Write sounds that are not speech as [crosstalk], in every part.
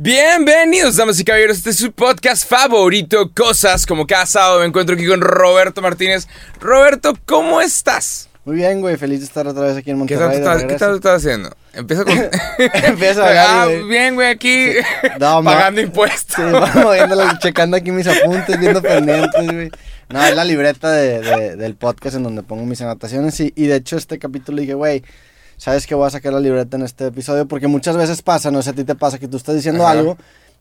Bienvenidos, damas y caballeros. Este es su podcast favorito, Cosas. Como cada sábado me encuentro aquí con Roberto Martínez. Roberto, ¿cómo estás? Muy bien, güey. Feliz de estar otra vez aquí en ¿Qué Monterrey. tal, ¿qué tal estás haciendo? Empieza con. [laughs] Empieza a [laughs] Ah, güey. bien, güey, aquí. [laughs] No, pagando impuestos. Sí, vamos checando aquí mis apuntes, viendo pendientes, güey. No, es la libreta de, de- del podcast en donde pongo mis anotaciones. Y, y de hecho, este capítulo dije, güey, ¿sabes que voy a sacar la libreta en este episodio? Porque muchas veces pasa, no sé, a ti te pasa que tú estás diciendo Ajá. algo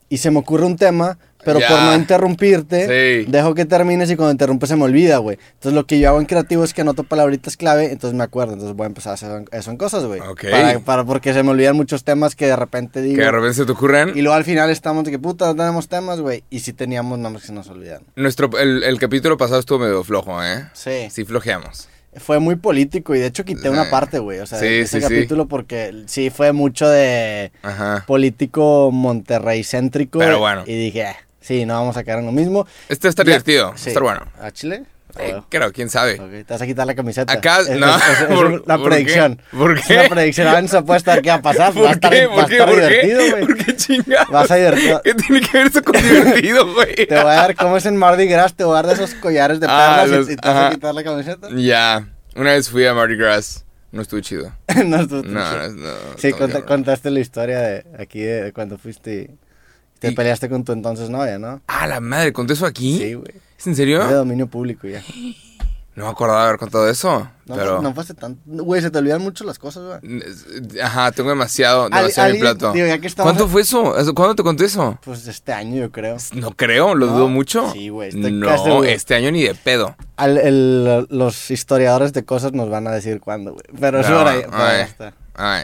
y se me ocurre un tema, pero Ya. por no interrumpirte, Sí. dejo que termines y cuando interrumpes se me olvida, güey. Entonces, lo que yo hago en creativo es que anoto palabritas clave, entonces me acuerdo. Entonces, voy a empezar a hacer eso en cosas, güey. Ok. Para, para- porque se me olvidan muchos temas que de repente digo. Que de repente se te ocurren. Y luego al final estamos de que puta, no tenemos temas, güey. Y si teníamos nombres que se nos olvidan. Nuestro, el, el capítulo pasado estuvo medio flojo, ¿eh? Sí. Sí, flojeamos. Fue muy político y de hecho quité Sí. una parte, güey. O sea, Sí, de ese sí, sí. capítulo porque sí fue mucho de Ajá. político Monterrey céntrico. Pero bueno. Y dije, ah, sí, no vamos a quedar en lo mismo. Este está Ya- divertido. Sí. Está bueno. ¿A Chile? Eh, creo, quién sabe. ok, Te vas a quitar la camiseta. Acá, Es- no. es- es- ¿Por- la por predicción. qué? ¿Por qué? la predicción. Ahora no puede estar qué va a pasar. Va a ¿Por estar, qué? va ¿Por qué? estar ¿Por divertido, güey. ¿Por qué chingados? Vas a divertir. ¿Qué tiene que ver eso con divertido, [laughs] güey? Te voy a dar, como es en Mardi Gras, te voy a dar de esos collares de Ah, perlas y- los- y, te vas a quitar la camiseta. Ya. Una vez fui a Mardi Gras. No estuvo chido. [laughs] no, estuvo tan no, chido. no. Sí, contaste la historia de aquí de cuando fuiste y te Y- peleaste con tu entonces novia, ¿no? Ah, la madre, ¿conté eso aquí? Sí, güey. ¿Es en serio? De dominio público ya. No me acordaba de haber contado eso. No, pero. no fue hace tanto. Güey, se te olvidan mucho las cosas, güey. Ajá, tengo demasiado, demasiado en mi plato. digo, ya que estamos- ¿Cuánto fue eso? ¿Cuándo te conté eso? Pues este año, yo creo. No creo, lo ¿No? dudo mucho. Sí, güey, estoy No, este año ni de pedo. Al- el- los historiadores de cosas nos van a decir cuándo, güey. Pero eso No, por ahí ay. está. Ay.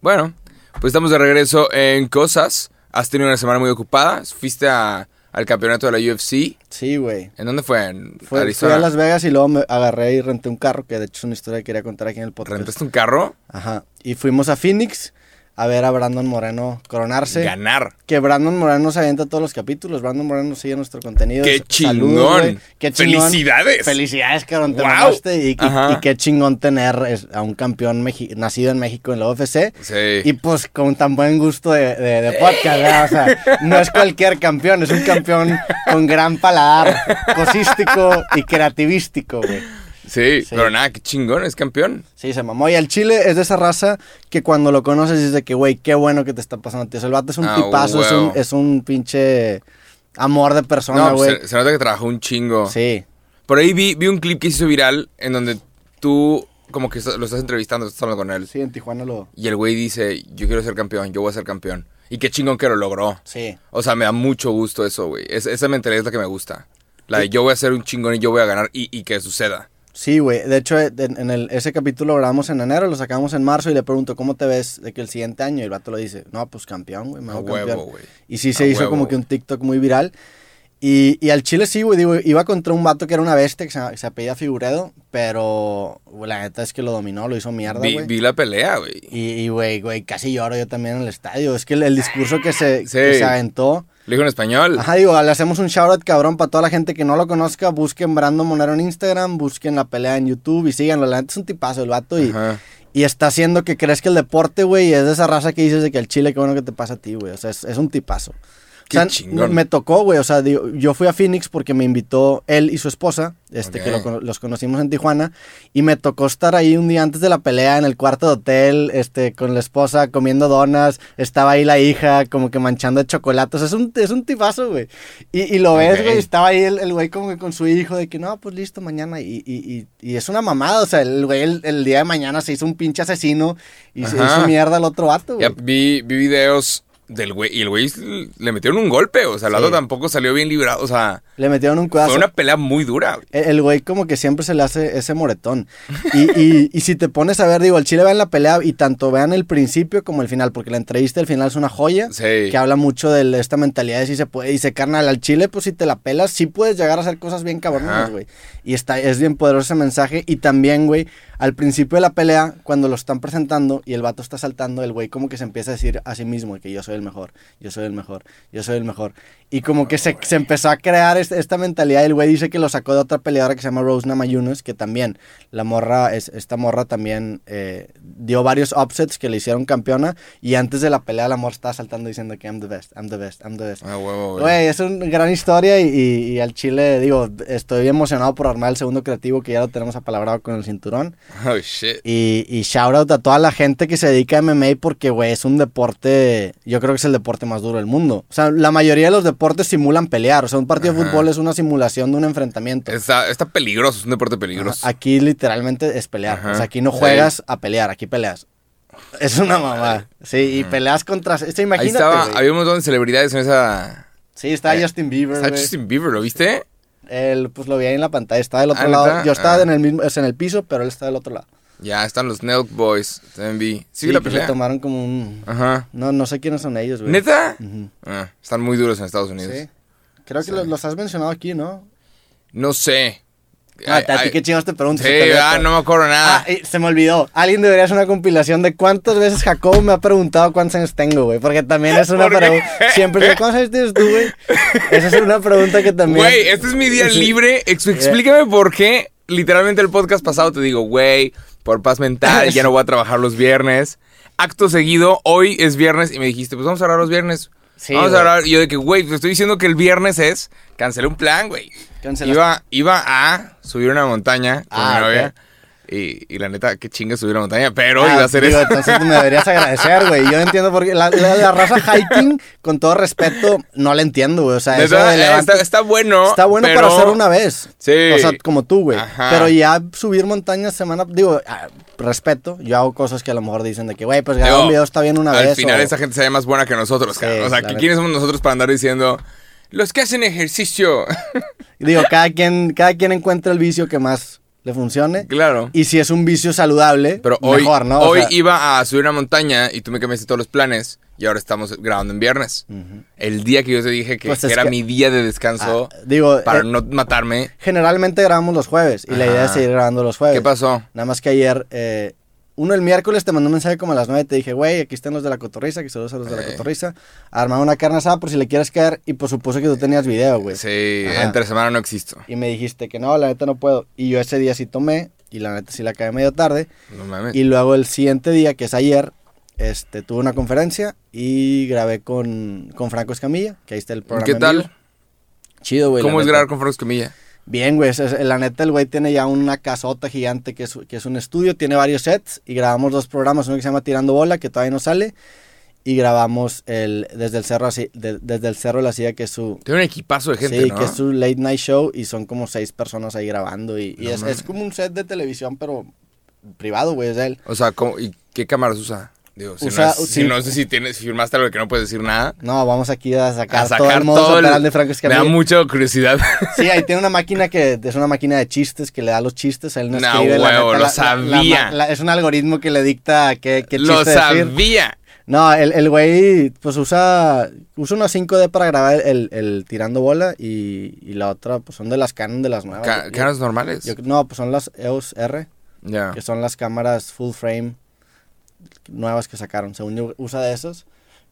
Bueno, pues estamos de regreso en Cosas. Has tenido una semana muy ocupada. Fuiste a- al campeonato de la UFC. Sí, güey. ¿En dónde fue? En Fue, fui Arizona. a Las Vegas y luego me agarré y renté un carro, que de hecho es una historia que quería contar aquí en el podcast. ¿Rentaste un carro? Ajá. Y fuimos a Phoenix a ver a Brandon Moreno coronarse. Ganar. Que Brandon Moreno se avienta todos los capítulos. Brandon Moreno sigue nuestro contenido. ¡Qué chingón! ¡Qué chingón! ¡Felicidades! Felicidades, cabrón, te ¡Wow! Y, y- Ajá. y qué chingón tener a un campeón mexi- nacido en México en la UFC. Sí. Y pues con tan buen gusto de, de- de podcast, ¿verdad? O sea, no es cualquier campeón, es un campeón con gran paladar, cosístico y creativístico, güey. Sí, Sí. pero nada, qué chingón, es campeón. Sí, se mamó. Y el chile es de esa raza que cuando lo conoces dices de que, güey, qué bueno que te está pasando, tío. O sea, el vato es un Ah, tipazo, es un, es un pinche amor de persona, No, güey. se, se nota que trabajó un chingo. Sí. Por ahí vi, vi un clip que hizo viral en donde tú como que lo estás entrevistando, estás hablando con él. Sí, en Tijuana lo... Y el güey dice, yo quiero ser campeón, yo voy a ser campeón. Y qué chingón que lo logró. Sí. O sea, me da mucho gusto eso, güey. Es- esa mentalidad es la que me gusta. La de yo voy a ser un chingón y yo voy a ganar y, y que suceda. Sí, güey. De hecho, en en el, ese capítulo lo grabamos en enero, lo sacamos en marzo y le pregunto, ¿cómo te ves de que el siguiente año? Y el vato lo dice, no, pues campeón, güey, me A huevo, güey. Y sí A se hizo huevo, como que güey. un TikTok muy viral. Y, y al chile sí, güey, digo, iba contra un vato que era una bestia, que se, se apellida Figuredo, pero güey, la neta es que lo dominó, lo hizo mierda, Vi, güey. vi la pelea, güey. Y, y, güey, güey, casi lloro yo también en el estadio. Es que el, el discurso que se, Sí. que se aventó. Le dijo en español. Ajá, digo, le hacemos un shout out cabrón para toda la gente que no lo conozca. Busquen Brandon Monero en Instagram, busquen la pelea en YouTube y síganlo. La neta es un tipazo el vato y, Ajá. y está haciendo que crees que el deporte, güey, es de esa raza que dices de que el chile, qué bueno que te pasa a ti, güey. O sea, es, es un tipazo. Qué o sea, chingón. me tocó, güey. O sea, digo, yo fui a Phoenix porque me invitó él y su esposa, este, que lo los conocimos en Tijuana. Y me tocó estar ahí un día antes de la pelea en el cuarto de hotel, este, con la esposa comiendo donas. Estaba ahí la hija, como que manchando de chocolates. Es un, es un tipazo, güey. Y, y lo ves, Ok. güey. Estaba ahí el el güey como que con su hijo, de que no, pues listo, mañana. Y, y, y, es una mamada. O sea, el güey el, el día de mañana se hizo un pinche asesino y se hizo mierda al otro vato, Ya güey. vi, vi videos del güey y el güey le metieron un golpe. O sea, el Sí. tampoco salió bien librado. O sea, Le metieron un cuadazo. fue una pelea muy dura. El el güey como que siempre se le hace ese moretón. Y, y, y si te pones a ver, digo, el Chile vean la pelea y tanto vean el principio como el final, porque la entrevista del final es una joya. Sí. Que habla mucho de esta mentalidad de si se puede. Y se carnal, al Chile, pues si te la pelas, sí puedes llegar a hacer cosas bien cabronas, güey. Y está, es bien poderoso ese mensaje. Y también, güey, al principio de la pelea, cuando lo están presentando y el vato está saltando, el güey como que se empieza a decir a sí mismo que yo soy soy el mejor, yo soy el mejor, yo soy el mejor. Y como que se, se empezó a crear este- esta mentalidad. El güey dice que lo sacó de otra peleadora que se llama Rose Namajunas, que también, la morra, es, esta morra también eh, dio varios upsets que le hicieron campeona. Y antes de la pelea, la morra estaba saltando diciendo que I'm the best, I'm the best, I'm the best. Ah, huevo, güey. Güey, es una gran historia y, y- y al chile, digo, estoy emocionado por armar el segundo creativo que ya lo tenemos apalabrado con el cinturón. [laughs] Oh, shit. Y, y shout out a toda la gente que se dedica a MMA porque, güey, es un deporte, yo creo que es el deporte más duro del mundo. O sea, la mayoría de los deportes simulan pelear. O sea, un partido de fútbol es una simulación de un enfrentamiento. Está, está peligroso, es un deporte peligroso. Ajá, Aquí literalmente es pelear. Ajá. O sea, aquí no Sí. juegas a pelear, aquí peleas. Es una mamá. Sí, y peleas contra... O sea, Ahí imagínate, estaba, había un montón de celebridades en esa... Sí, está eh, Justin Bieber, Está. Justin Bieber, ¿lo viste? Él, pues lo vi ahí en la pantalla, estaba del otro Ah, lado. ¿neta? Yo estaba Ah. en el mismo, es en el piso, pero él está del otro lado. Ya, están los Nelk Boys, también vi. Sí, Sí, la que se pelea. tomaron como un... Ajá. No, no sé quiénes son ellos, güey. ¿Neta? Ah, están muy duros en Estados Unidos. Sí. Creo que Sí. los, los has mencionado aquí, ¿no? No sé. Ah, Ay, a ti ay, qué chingados te pregunto. Sí, ah, todo. no me acuerdo nada. Ah, se me olvidó. Alguien debería hacer una compilación de cuántas veces Jacobo me ha preguntado cuántos años tengo, güey. Porque también es una pregunta. Siempre ¿cuántos años tienes tú, güey? Esa es una pregunta que también. Güey, este es mi día libre. Ex- explícame por qué. Literalmente el podcast pasado te digo, güey, por paz mental, ya no voy a [laughs] trabajar los viernes. Acto seguido, hoy es viernes y me dijiste, pues vamos a hablar los viernes. Sí, vamos güey. a hablar. Y yo de que, güey, te estoy diciendo que el viernes es. Cancelé un plan, güey. Cancelaste. Iba, iba a subir una montaña con Ah, mi novia. Y, y la neta, qué chinga subir una montaña. Pero Ah, iba a hacer digo, eso. Entonces me deberías agradecer, güey. Yo entiendo por qué. La, la- la raza hiking, con todo respeto, no la entiendo, güey. O sea, eso Neta, de eh, está, está bueno. Está bueno pero- para hacer una vez. Sí. O sea, como tú, güey. Pero ya subir montañas semana, digo, ah, respeto. Yo hago cosas que a lo mejor dicen de que, güey, pues grabar un video está bien una Al vez. final o- esa gente se ve más buena que nosotros, Sí. O sea, la ¿qui- neta. ¿quiénes somos nosotros para andar diciendo los que hacen ejercicio? Digo, [laughs] cada quien, cada quien encuentra el vicio que más le funcione. claro. Y si es un vicio saludable, Pero hoy, mejor, ¿no? O hoy sea, iba a subir una montaña y tú me cambiaste todos los planes y ahora estamos grabando en viernes. El día que yo te dije que Pues es era que- mi día de descanso ah, digo, para eh, no matarme. generalmente grabamos los jueves. Y la idea es seguir grabando los jueves. ¿Qué pasó? Nada más que ayer, eh, uno el miércoles te mandó un mensaje como a las 9 te dije, güey, aquí están los de la cotorriza, que saludos a los de la cotorriza. Armar una carne asada por si le quieres caer y por supuesto que tú tenías video, güey. Sí, Ajá. entre semana no existo. Y me dijiste que no, la neta no puedo. Y yo ese día sí tomé y la neta sí la acabé medio tarde. No mames. Y luego el siguiente día, que es ayer, este, tuve una conferencia y grabé con, con Franco Escamilla, que ahí está el programa. ¿Qué tal? Chido, güey. ¿Cómo es neta. grabar con Franco Camilla? Bien, güey. la neta, el güey tiene ya una casota gigante que es, que es un estudio, tiene varios sets y grabamos dos programas, uno que se llama Tirando Bola, que todavía no sale, y grabamos el desde el cerro así, de- desde el cerro de la silla, que es su Tiene un equipazo de gente, sí, ¿no? que es su late night show y son como seis personas ahí grabando y, y No es, es como un set de televisión, pero privado, güey, es de él. O sea, ¿cómo- ¿y qué cámaras usa? Digo, si, Usa- no, es- si no sé si, tienes, si firmaste algo que no puedes decir nada. No, vamos aquí a sacar, A sacar todo el modo de Franco Me da Escamilla. mucha curiosidad. [laughs] Sí, ahí tiene una máquina que es una máquina de chistes que le da los chistes. Él no, No, escribe. la huevo, neta, lo la- la- sabía. la- la- es un algoritmo que le dicta qué, qué chiste Lo decir. sabía. No, el, el güey pues usa, usa una 5D para grabar el, el tirando bola y, y la otra pues son de las Canon de las nuevas. Ca- Yo- ¿Cámaras normales? yo- no, pues son las EOS R, ya. que son las cámaras full frame nuevas que sacaron. Según yo usa de esos.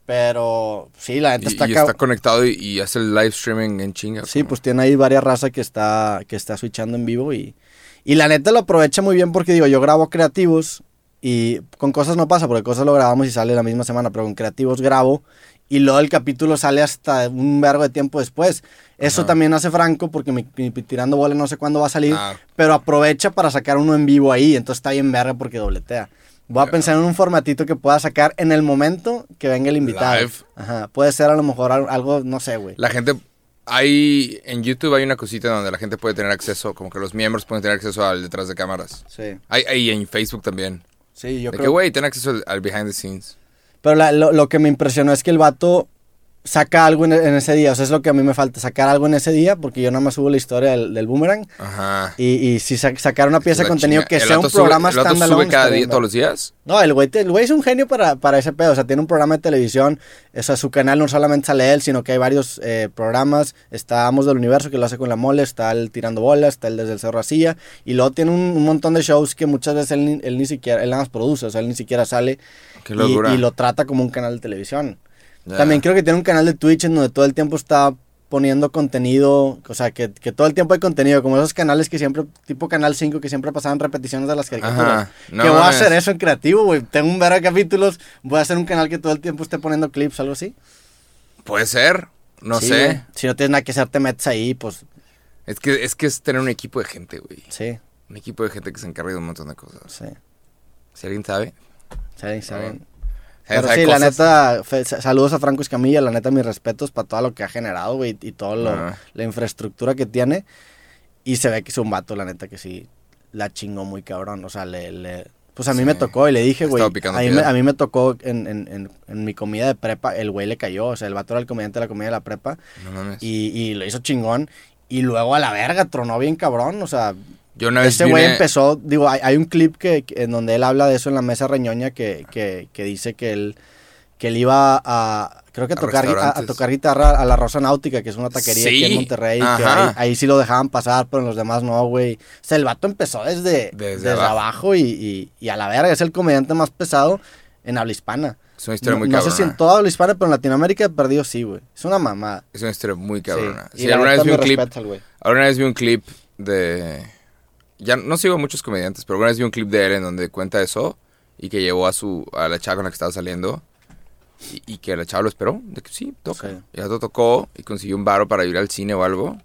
Pero sí, la Y, está y está conectado y, y hace el live streaming en chinga. Sí, como- pues tiene ahí varias razas que está, que está switchando en vivo y, y la neta lo aprovecha muy bien porque digo, yo grabo creativos y con cosas no pasa porque cosas lo grabamos y sale la misma semana, pero con creativos grabo y luego el capítulo sale hasta un vergo de tiempo después. Eso Ajá. también hace Franco porque mi, mi tirando bola no sé cuándo va a salir, Ah. pero aprovecha para sacar uno en vivo ahí, entonces está bien verga porque dobletea. Voy a pensar en un formatito que pueda sacar en el momento que venga el invitado. Live. Ajá, puede ser a lo mejor al- algo, no sé, güey. La gente... Hay... En YouTube hay una cosita donde la gente puede tener acceso, como que los miembros pueden tener acceso al detrás de cámaras. Sí, Hay, hay en Facebook también. sí, yo de creo que, güey, ten acceso al, al behind the scenes. Pero la- lo, lo que me impresionó es que el vato saca algo en, en ese día. O sea, es lo que a mí me falta, sacar algo en ese día, porque yo nada más subo la historia del, del boomerang. Ajá. Y, y si sa- sacar una pieza de contenido que ¿El sea un sube- programa ¿El sube cada está día, bien, todos los días? No, el güey, el güey es un genio para, para ese pedo. O sea, tiene un programa de televisión. O sea, su canal no solamente sale él, sino que hay varios eh, programas. Está Amos del Universo, que lo hace con la mole. Está el Tirando Bola. Está el Desde el Cerro a Silla. Y luego tiene un, un montón de shows que muchas veces él, ni- él ni siquiera, él nada más produce. O sea, él ni siquiera sale. Qué y, locura. y lo trata como un canal de televisión. También creo que tiene un canal de Twitch en donde todo el tiempo está poniendo contenido, o sea, que, que todo el tiempo hay contenido, como esos canales que siempre, tipo Canal 5, que siempre pasaban repeticiones de las caricaturas. No que voy a hacer eso en creativo, güey. Tengo un ver de capítulos, voy a hacer un canal que todo el tiempo esté poniendo clips, algo así. Puede ser, no Sí, sé. Si no tienes nada que hacer, te metes ahí, pues Es que, es que es tener un equipo de gente, güey. sí, Un equipo de gente que se encarga de un montón de cosas. sí. Si alguien sabe. Si alguien Pero sí, la neta, fe- saludos a Franco Escamilla, la neta, mis respetos para todo lo que ha generado, güey, y toda Ah. la infraestructura que tiene. Y se ve que es un vato, la neta, que sí la chingó muy cabrón. O sea, le. le- pues a mí Sí. me tocó y le dije, güey. A, mí me- a mí me tocó en, en- en- en mi comida de prepa, el güey le cayó. O sea, el vato era el comediante de la comida de la prepa. No mames. Y, y lo hizo chingón. Y luego a la verga, tronó bien cabrón. O sea, Yo una vez vi güey una- empezó, digo, hay, hay un clip que, que- en donde él habla de eso en la mesa reñoña que, que, que dice que él, que él iba a, creo que a A tocar, a, tocar guitarra a la Rosa Náutica, que es una taquería aquí en Monterrey, que ahí, ahí sí lo dejaban pasar, pero en los demás no, güey. O sea, el vato empezó desde, Desde desde, abajo. abajo, y, y- y a la verga, es el comediante más pesado en habla hispana. Es una historia No, muy no sé cabrona. si en toda habla hispana, pero en Latinoamérica perdido sí, güey. Es una mamada. Es una historia muy Sí. cabrona. Y la alguna vez vi un clip. Alguna vez vi un clip de. Ya no sigo a muchos comediantes, pero alguna vez vi un clip de él en donde cuenta eso y que llevó a su a la chava con la que estaba saliendo y, y que la chava lo esperó. De que sí, toca. Sí. Y ya lo tocó y consiguió un varo para ir al cine o algo.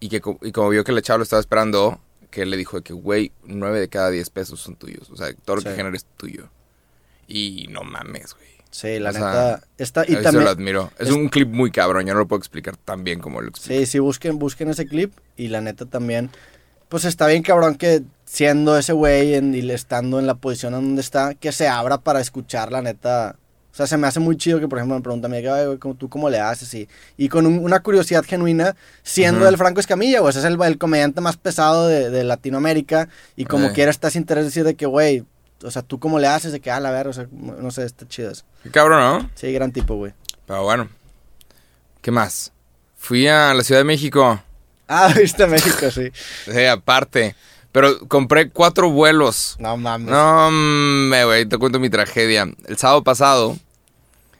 Y que y como vio que la chava lo estaba esperando, que él le dijo de que, güey, nueve de cada diez pesos son tuyos. O sea, todo lo que Sí. generes es tuyo. Y no mames, güey. Sí, la O sea, neta. Está, y también, lo admiro. Es, es- un clip muy cabrón. Yo no lo puedo explicar tan bien como lo explico. Sí, sí, busquen, busquen ese clip y la neta también, pues está bien cabrón que siendo ese güey y estando en la posición en donde está, que se abra para escuchar la neta. O sea, se me hace muy chido que, por ejemplo, me preguntan a mí, "Ay, güey, ¿cómo- ¿tú cómo le haces? Y, y con un- una curiosidad genuina, siendo el Franco Escamilla, güey, ese es el, el comediante más pesado de, de Latinoamérica y como quiera estás interés decir de que, güey, o sea, ¿tú cómo le haces? De que, ah, la ver, o sea, no sé, está chido eso. Qué cabrón, ¿no? Sí, gran tipo, güey. Pero bueno. ¿Qué más? Fui a la Ciudad de México. [laughs] Ah, viste México, sí. Sí, aparte. Pero compré cuatro vuelos. No mames. No, me güey, te cuento mi tragedia. El sábado pasado.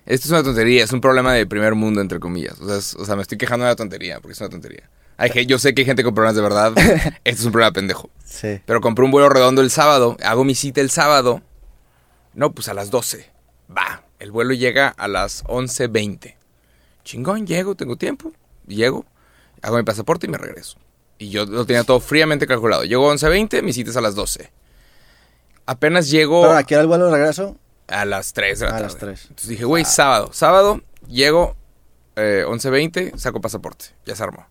Esto es una tontería, es un problema de primer mundo, entre comillas. O sea, es- o sea, me estoy quejando de la tontería, porque es una tontería. Hay que, yo sé que hay gente con problemas de verdad. [laughs] Este es un problema pendejo. Sí. Pero compré un vuelo redondo el sábado. Hago mi cita el sábado. No, pues a las 12. Va. El vuelo llega a las 11.20. Chingón, llego, tengo tiempo. Llego, hago mi pasaporte y me regreso. Y yo lo tenía todo fríamente calculado. Llego a 11.20, mi cita es a las 12. Apenas llego Pero aquí era el vuelo de regreso. a las 3 de la A tarde. las 3. Entonces dije, güey, sábado. Sábado, llego eh, 11.20, saco pasaporte. Ya se armó.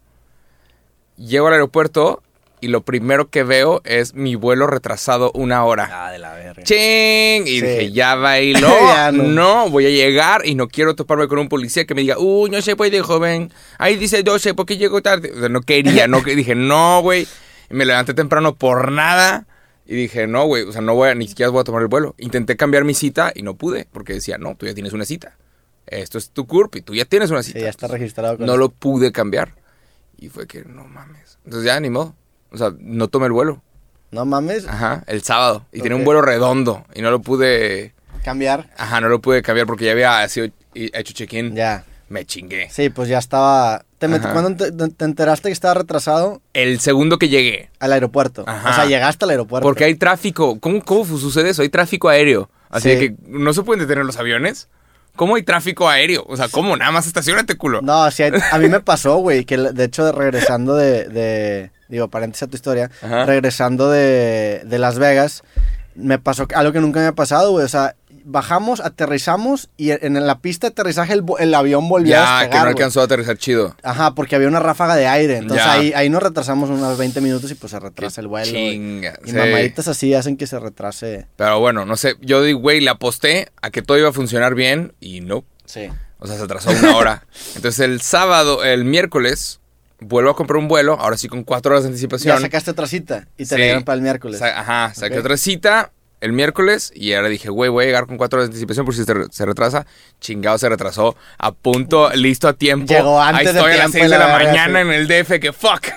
Llego al aeropuerto y lo primero que veo es mi vuelo retrasado una hora. Ah, de la verga. ¡Ching! Y Sí. dije, ya bailó. [laughs] Ya no. no. voy a llegar y no quiero toparme con un policía que me diga, uy, no se puede, joven. Ahí dice 12, ¿por qué llegó tarde? O sea, no quería, no que dije, no, güey. Y me levanté temprano por nada. Y dije, no, güey, o sea, no voy a, ni siquiera voy a tomar el vuelo. Intenté cambiar mi cita y no pude, porque decía, no, tú ya tienes una cita. Esto es tu CURP y tú ya tienes una Sí, cita. ya está registrado con No lo pude cambiar. Y fue que, no mames. Entonces ya, ni modo. O sea, no tomé el vuelo. No mames. Ajá, el sábado. Y tenía un vuelo redondo. Y no lo pude. Cambiar. Ajá, no lo pude cambiar porque ya había sido hecho check-in. Ya. Me chingué. Sí, pues ya estaba. ¿Te met-. ¿Cuándo te, te enteraste que estaba retrasado El segundo que llegué. al aeropuerto? Ajá. O sea, llegaste al aeropuerto. Porque hay tráfico. ¿Cómo, ¿Cómo sucede eso? Hay tráfico aéreo. Así Sí. que no se pueden detener los aviones. ¿Cómo hay tráfico aéreo? O sea, ¿cómo? Nada más estacionate, culo. No, sí, a mí me pasó, güey, que de hecho regresando de, de- digo, paréntesis a tu historia, Ajá. regresando de, de Las Vegas, me pasó algo que nunca me ha pasado, güey, o sea, bajamos, aterrizamos y en la pista de aterrizaje el, el avión volvió a ya, despegar, que no alcanzó a aterrizar chido. Ajá, porque había una ráfaga de aire. Entonces ahí, ahí nos retrasamos unos 20 minutos y pues se retrasa Qué el vuelo. Chinga. Y sí. mamaditas así hacen que se retrase. Pero bueno, no sé. Yo digo, güey, le aposté a que todo iba a funcionar bien y no. Sí. O sea, se atrasó una hora. [laughs] Entonces el sábado, el miércoles, vuelvo a comprar un vuelo, ahora sí con cuatro horas de anticipación. Ya sacaste otra cita y te Sí. la dieron para el miércoles. Sa- ajá, saqué otra cita el miércoles y ahora dije, güey, voy a llegar con cuatro horas de anticipación por si se, re- se retrasa. Chingado, se retrasó. A punto, listo a tiempo. Llegó antes Ahí de estoy a las seis de la mañana sí. en el DF, que fuck. [laughs]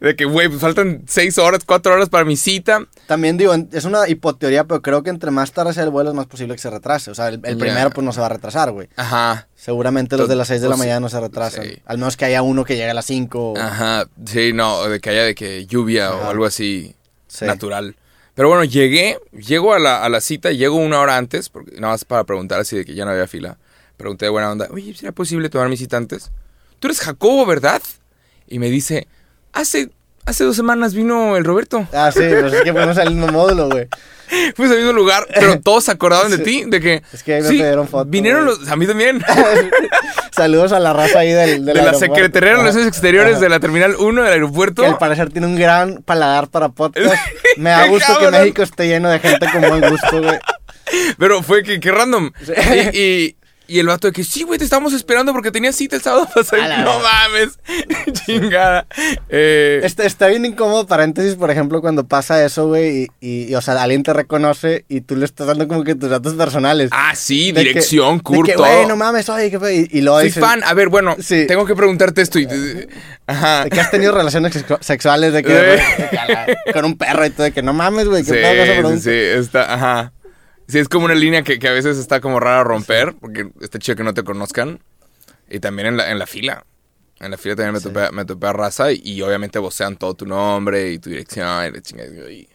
De que, güey, pues faltan seis horas, cuatro horas para mi cita. También digo, es una hipoteoría, pero creo que entre más tarde sea el vuelo es más posible que se retrase. O sea, el, primero pues no se va a retrasar, güey. Ajá. Seguramente los de las 6 de la Pues, mañana no se retrasan. sí. Al menos que haya uno que llegue a las 5. Ajá. Sí, no, de que haya de que lluvia o algo así Sí. natural. Pero bueno, llegué, llego a la, a la cita, llego una hora antes, porque nada más para preguntar así de que ya no había fila. Pregunté de buena onda, oye, ¿sería posible tomar mi cita antes? Tú eres Jacobo, ¿verdad? Y me dice, hace, hace dos semanas vino el Roberto. Ah, sí, pues es que fuimos al mismo módulo, güey. [laughs] Fuimos al mismo lugar, pero [laughs] todos se acordaban de Sí. ti, de que... Es que ahí me sí, pidieron foto, Vinieron güey. los... A mí también. [laughs] Saludos a la raza ahí del, de del la aeropuerto. Secretaría de. Relaciones Exteriores de la Terminal 1 del aeropuerto. Que al parecer tiene un gran paladar para podcast. Me da ¡Qué gusto que! México esté lleno de gente con buen gusto, güey. Pero fue que, que random. Sí. Y, y, y el vato de que, sí, güey, te estábamos esperando porque tenías cita el sábado [laughs] pasado. No mames. [laughs] Chingada. Eh, Está, está bien incómodo, paréntesis, por ejemplo, cuando pasa eso, güey, y, y, y, o sea, alguien te reconoce y tú le estás dando como que tus datos personales. ah, sí, De que- dirección, de curto. que, güey, no mames, oye, ¿qué? Y, y luego Soy dices, fan. A ver, bueno, Sí. tengo que preguntarte esto. Y, ajá. de que has tenido relaciones sexu- sexuales, de que, Eh. [laughs] de que la- con un perro y todo, de que no mames, güey, Sí, qué sí, pregunta. sí, está, ajá. Sí, es como una línea que, que a veces está como rara romper, porque está chido que no te conozcan. Y también en la, en la fila. En la fila también me, Sí. topé, me topé a raza y, y obviamente vocean todo tu nombre y tu dirección y la chingada. y-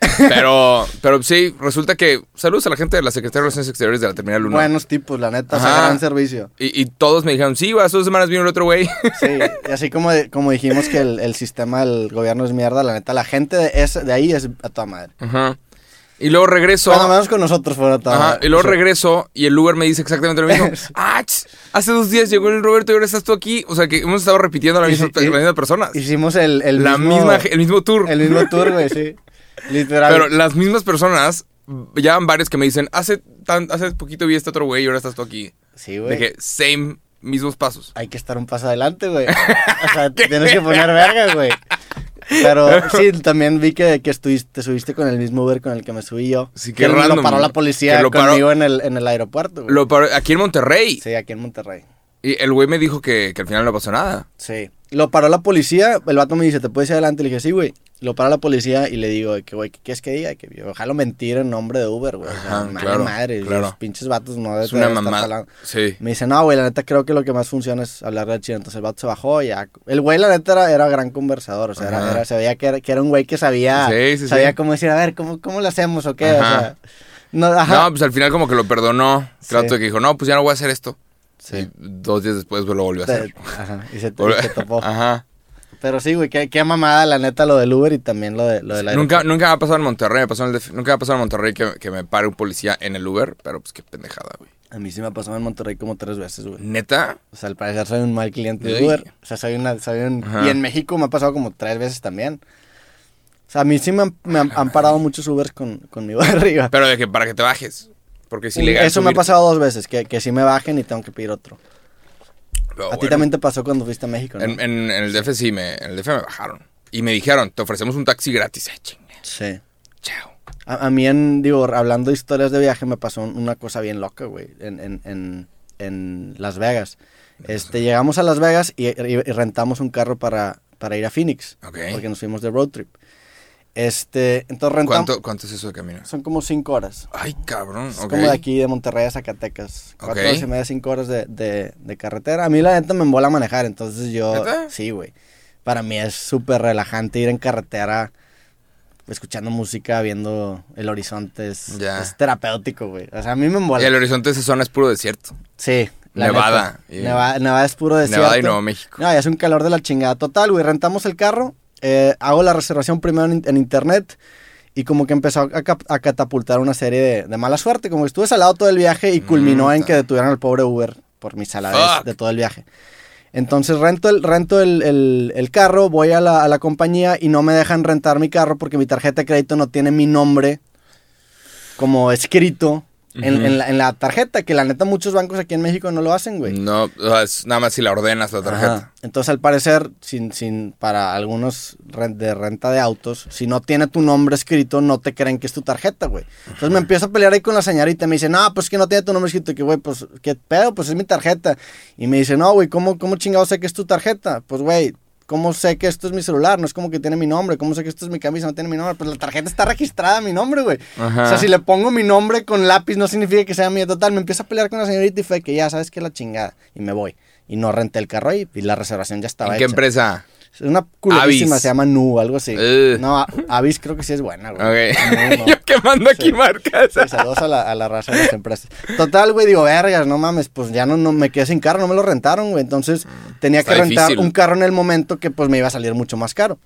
[laughs] Pero, pero sí, resulta que... Saludos a la gente de la Secretaría de Relaciones Exteriores de la Terminal 1. Buenos tipos, la neta, o sea, gran servicio. Y, y todos me dijeron, sí, va, hace dos semanas vino el otro güey. Sí, y así como, como dijimos que el, el sistema del gobierno es mierda, la neta, la gente de, ese- de ahí es a toda madre. Ajá. Y luego regreso... Cuando menos con nosotros fueron a toda Ajá, y luego regreso y el Uber me dice exactamente lo mismo. [laughs] ah, hace dos días llegó el Roberto y ahora estás tú aquí. O sea que hemos estado repitiendo a la misma, personas. Hicimos el, el la mismo, misma, el mismo tour. el mismo tour, güey, sí. [laughs] Literal. Pero las mismas personas, ya van varios que me dicen, hace, tan, hace poquito vi este otro güey y ahora estás tú aquí. sí, güey. que same, mismos pasos. Hay que estar un paso adelante, güey. [laughs] O sea, tienes que poner verga, güey. Pero sí, también vi que, que estuviste, te subiste con el mismo Uber con el que me subí yo. Sí, que qué lo random, paró la policía Que lo paró- conmigo en el, en el aeropuerto, güey. Lo paró- aquí en Monterrey. Sí, aquí en Monterrey. Y el güey me dijo que, que al final no pasó nada. Sí. Lo paró la policía, el vato me dice, ¿te puedes ir adelante? Le dije, sí, güey. Lo paró la policía y le digo, que, güey, ¿qué quieres que diga? Que ojalá mentir en nombre de Uber, güey. O sea, Ajá, madre, claro, madre. claro. Los pinches vatos no deben Es una estar mamada. Sí. Me dice, no, güey, la neta creo que lo que más funciona es hablar de chino. Entonces el vato se bajó y ya. El güey, la neta, era, era gran conversador. O sea, era, era- se veía que era, que era un güey que sabía. Sí, sí, sabía cómo decir, a ver, ¿cómo, cómo lo hacemos o qué? Ajá. O sea. No, ajá. No, pues al final como que lo perdonó. Trato de que dijo, no, pues ya no voy a hacer esto. Sí. Y dos días después lo volvió a hacer. ajá, y se, te, topó. [laughs] Ajá. Pero sí, güey, qué, qué mamada, la neta, lo del Uber y también lo, de, lo del Nunca, nunca me ha pasado en Monterrey, me pasó en el nunca me ha pasado en Monterrey que, que me pare un policía en el Uber, pero pues qué pendejada, güey. A mí sí me pasó en Monterrey como tres veces, güey. ¿Neta? O sea, al parecer soy un mal cliente de. Uber. O sea, soy una... Soy un... Ajá. Y en México me ha pasado como tres veces también. O sea, a mí sí me han, me han, han parado muchos Ubers con, conmigo arriba. Pero de que para que te bajes. Porque es ilegal. Eso me ha pasado dos veces, que, que sí me bajen y tengo que pedir otro. Pero a ti también te pasó cuando fuiste a México, ¿no? En, en- en el DF sí, me, en el DF me bajaron. Y me dijeron, te ofrecemos un taxi gratis. Eh, chingue. Sí. Chao. A, a mí, en, digo, hablando de historias de viaje, me pasó una cosa bien loca, güey, en, en, en, Las Vegas. Este, llegamos a Las Vegas y, y- y rentamos un carro para, para ir a Phoenix. Ok. Porque nos fuimos de road trip. Este, entonces rentamos... ¿Cuánto, ¿Cuánto es eso de camino? Son como cinco horas. Ay, cabrón. Es como de aquí de Monterrey a Zacatecas. Cuatro horas y media, cinco horas de, de, de carretera. A mí la neta me embola manejar, entonces yo... ¿Neta? Sí, güey. Para mí es súper relajante ir en carretera, escuchando música, viendo el horizonte. Es, Ya. es terapéutico, güey. O sea, a mí me Y embola. el horizonte de esa zona es puro desierto. Sí. la Nevada. Y- Nevada, Nevada es puro desierto. Nevada y Nuevo México. No, ya es un calor de la chingada. Total, güey, rentamos el carro, eh, hago la reservación primero en, en internet y como que empezó a, catapultar una serie de, de mala suerte. Como que estuve salado todo el viaje y culminó Mm, en que detuvieran al pobre Uber por mi saladez de todo el viaje. Entonces rento el, rento el, el- el carro, voy a la, a la compañía y no me dejan rentar mi carro porque mi tarjeta de crédito no tiene mi nombre como escrito en, la, en la tarjeta, que la neta muchos bancos aquí en México no lo hacen, güey. No, es nada más si la ordenas la tarjeta. Ajá. Entonces, al parecer, sin, sin, para algunos de renta de autos, si no tiene tu nombre escrito, no te creen que es tu tarjeta, güey. Entonces me empiezo a pelear ahí con la señorita y me dice, no, pues que no tiene tu nombre escrito. Que, güey, pues, ¿qué pedo? Pues es mi tarjeta. Y me dice, no, güey, ¿cómo, ¿cómo chingado sé que es tu tarjeta? Pues, güey, ¿cómo sé que esto es mi celular? No es como que tiene mi nombre. ¿Cómo sé que esto es mi camisa? No tiene mi nombre. Pues la tarjeta está registrada a mi nombre, güey. Ajá. O sea, si le pongo mi nombre con lápiz, no significa que sea mío. Total, me empiezo a pelear con la señorita y fue que ya sabes que la chingada. Y me voy. Y no renté el carro ahí y la reservación ya estaba ¿En qué hecha. empresa? Una culerísima, se llama Nu, algo así. Ugh. No, Avis creo que sí es buena, güey. Ok. Nu, no. [laughs] Yo quemando aquí marcas. Sí, saludos a la, a la raza de las empresas. Total, güey, digo, vergas, no mames, pues ya no, no me quedé sin carro, no me lo rentaron, güey. Entonces tenía que Mm, rentar difícil. un carro en el momento que pues me iba a salir mucho más caro.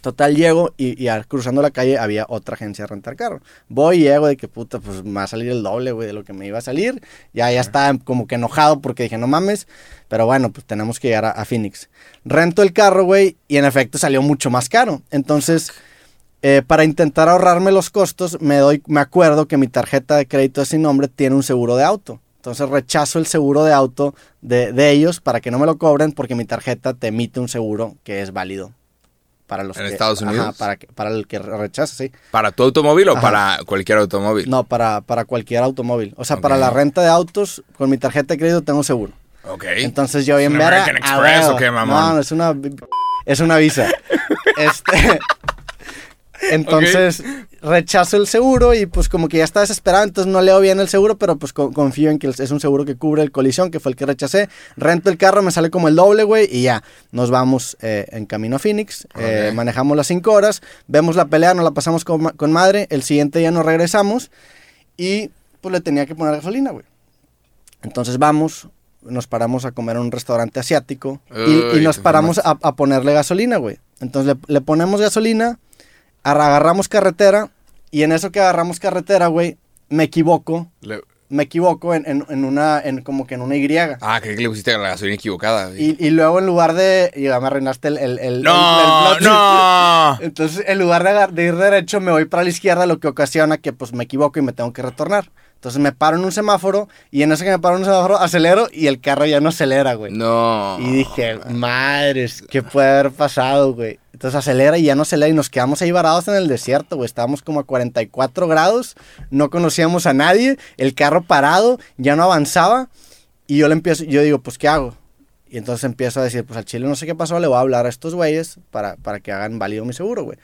Total, llego y, cruzando la calle había otra agencia de rentar carro. Voy y llego de que puta, pues me va a salir el doble, güey, de lo que me iba a salir. Ya, ya estaba como que enojado porque dije, no mames. Pero bueno, pues tenemos que llegar a, a Phoenix. Rento el carro, güey, y en efecto salió mucho más caro. Entonces, eh, para intentar ahorrarme los costos, me doy, me acuerdo que mi tarjeta de crédito de sin nombre tiene un seguro de auto. Entonces rechazo el seguro de auto de, de ellos para que no me lo cobren porque mi tarjeta te emite un seguro que es válido. Para los ¿En que- Estados ajá, Unidos? para, que- para el que rechaza, sí. ¿Para tu automóvil o Ajá. para cualquier automóvil? No, para, para cualquier automóvil. O sea, para la renta de autos, con mi tarjeta de crédito tengo seguro. Ok. Entonces yo bien un verga, American Express o qué, mamón? No, no, es una es una visa. [laughs] este entonces rechazo el seguro y pues como que ya está desesperado, entonces no leo bien el seguro, pero pues co- confío en que es un seguro que cubre el colisión, que fue el que rechacé. Rento el carro, me sale como el doble, güey, y ya, nos vamos eh, en camino a Phoenix, eh, manejamos las 5 horas, vemos la pelea, nos la pasamos con, ma- con madre, el siguiente día nos regresamos y pues le tenía que poner gasolina, güey. Entonces vamos, nos paramos a comer en un restaurante asiático y, nos paramos a, a ponerle gasolina, güey. Entonces le, le ponemos gasolina, agarramos carretera y en eso que agarramos carretera, güey, me equivoco, Le- me equivoco en, en- en una, en como que en una Y. Ah, creí que le pusiste la gasolina equivocada. Y, y luego en lugar de... Y ya me arruinaste el... el, el- no, el- el- no. [laughs] Entonces, en lugar de, de ir derecho, me voy para la izquierda, lo que ocasiona que pues me equivoco y me tengo que retornar. Entonces me paro en un semáforo y en eso que me paro en un semáforo acelero y el carro ya no acelera, güey. No. Y dije, madres, ¿qué puede haber pasado, güey? Entonces acelera y ya no acelera y nos quedamos ahí varados en el desierto, güey. Estábamos como a 44 grados, no conocíamos a nadie, el carro parado, ya no avanzaba y yo le empiezo, yo digo, pues, ¿qué hago? Y entonces empiezo a decir, pues al chile no sé qué pasó, le voy a hablar a estos güeyes para, para que hagan válido mi seguro, güey.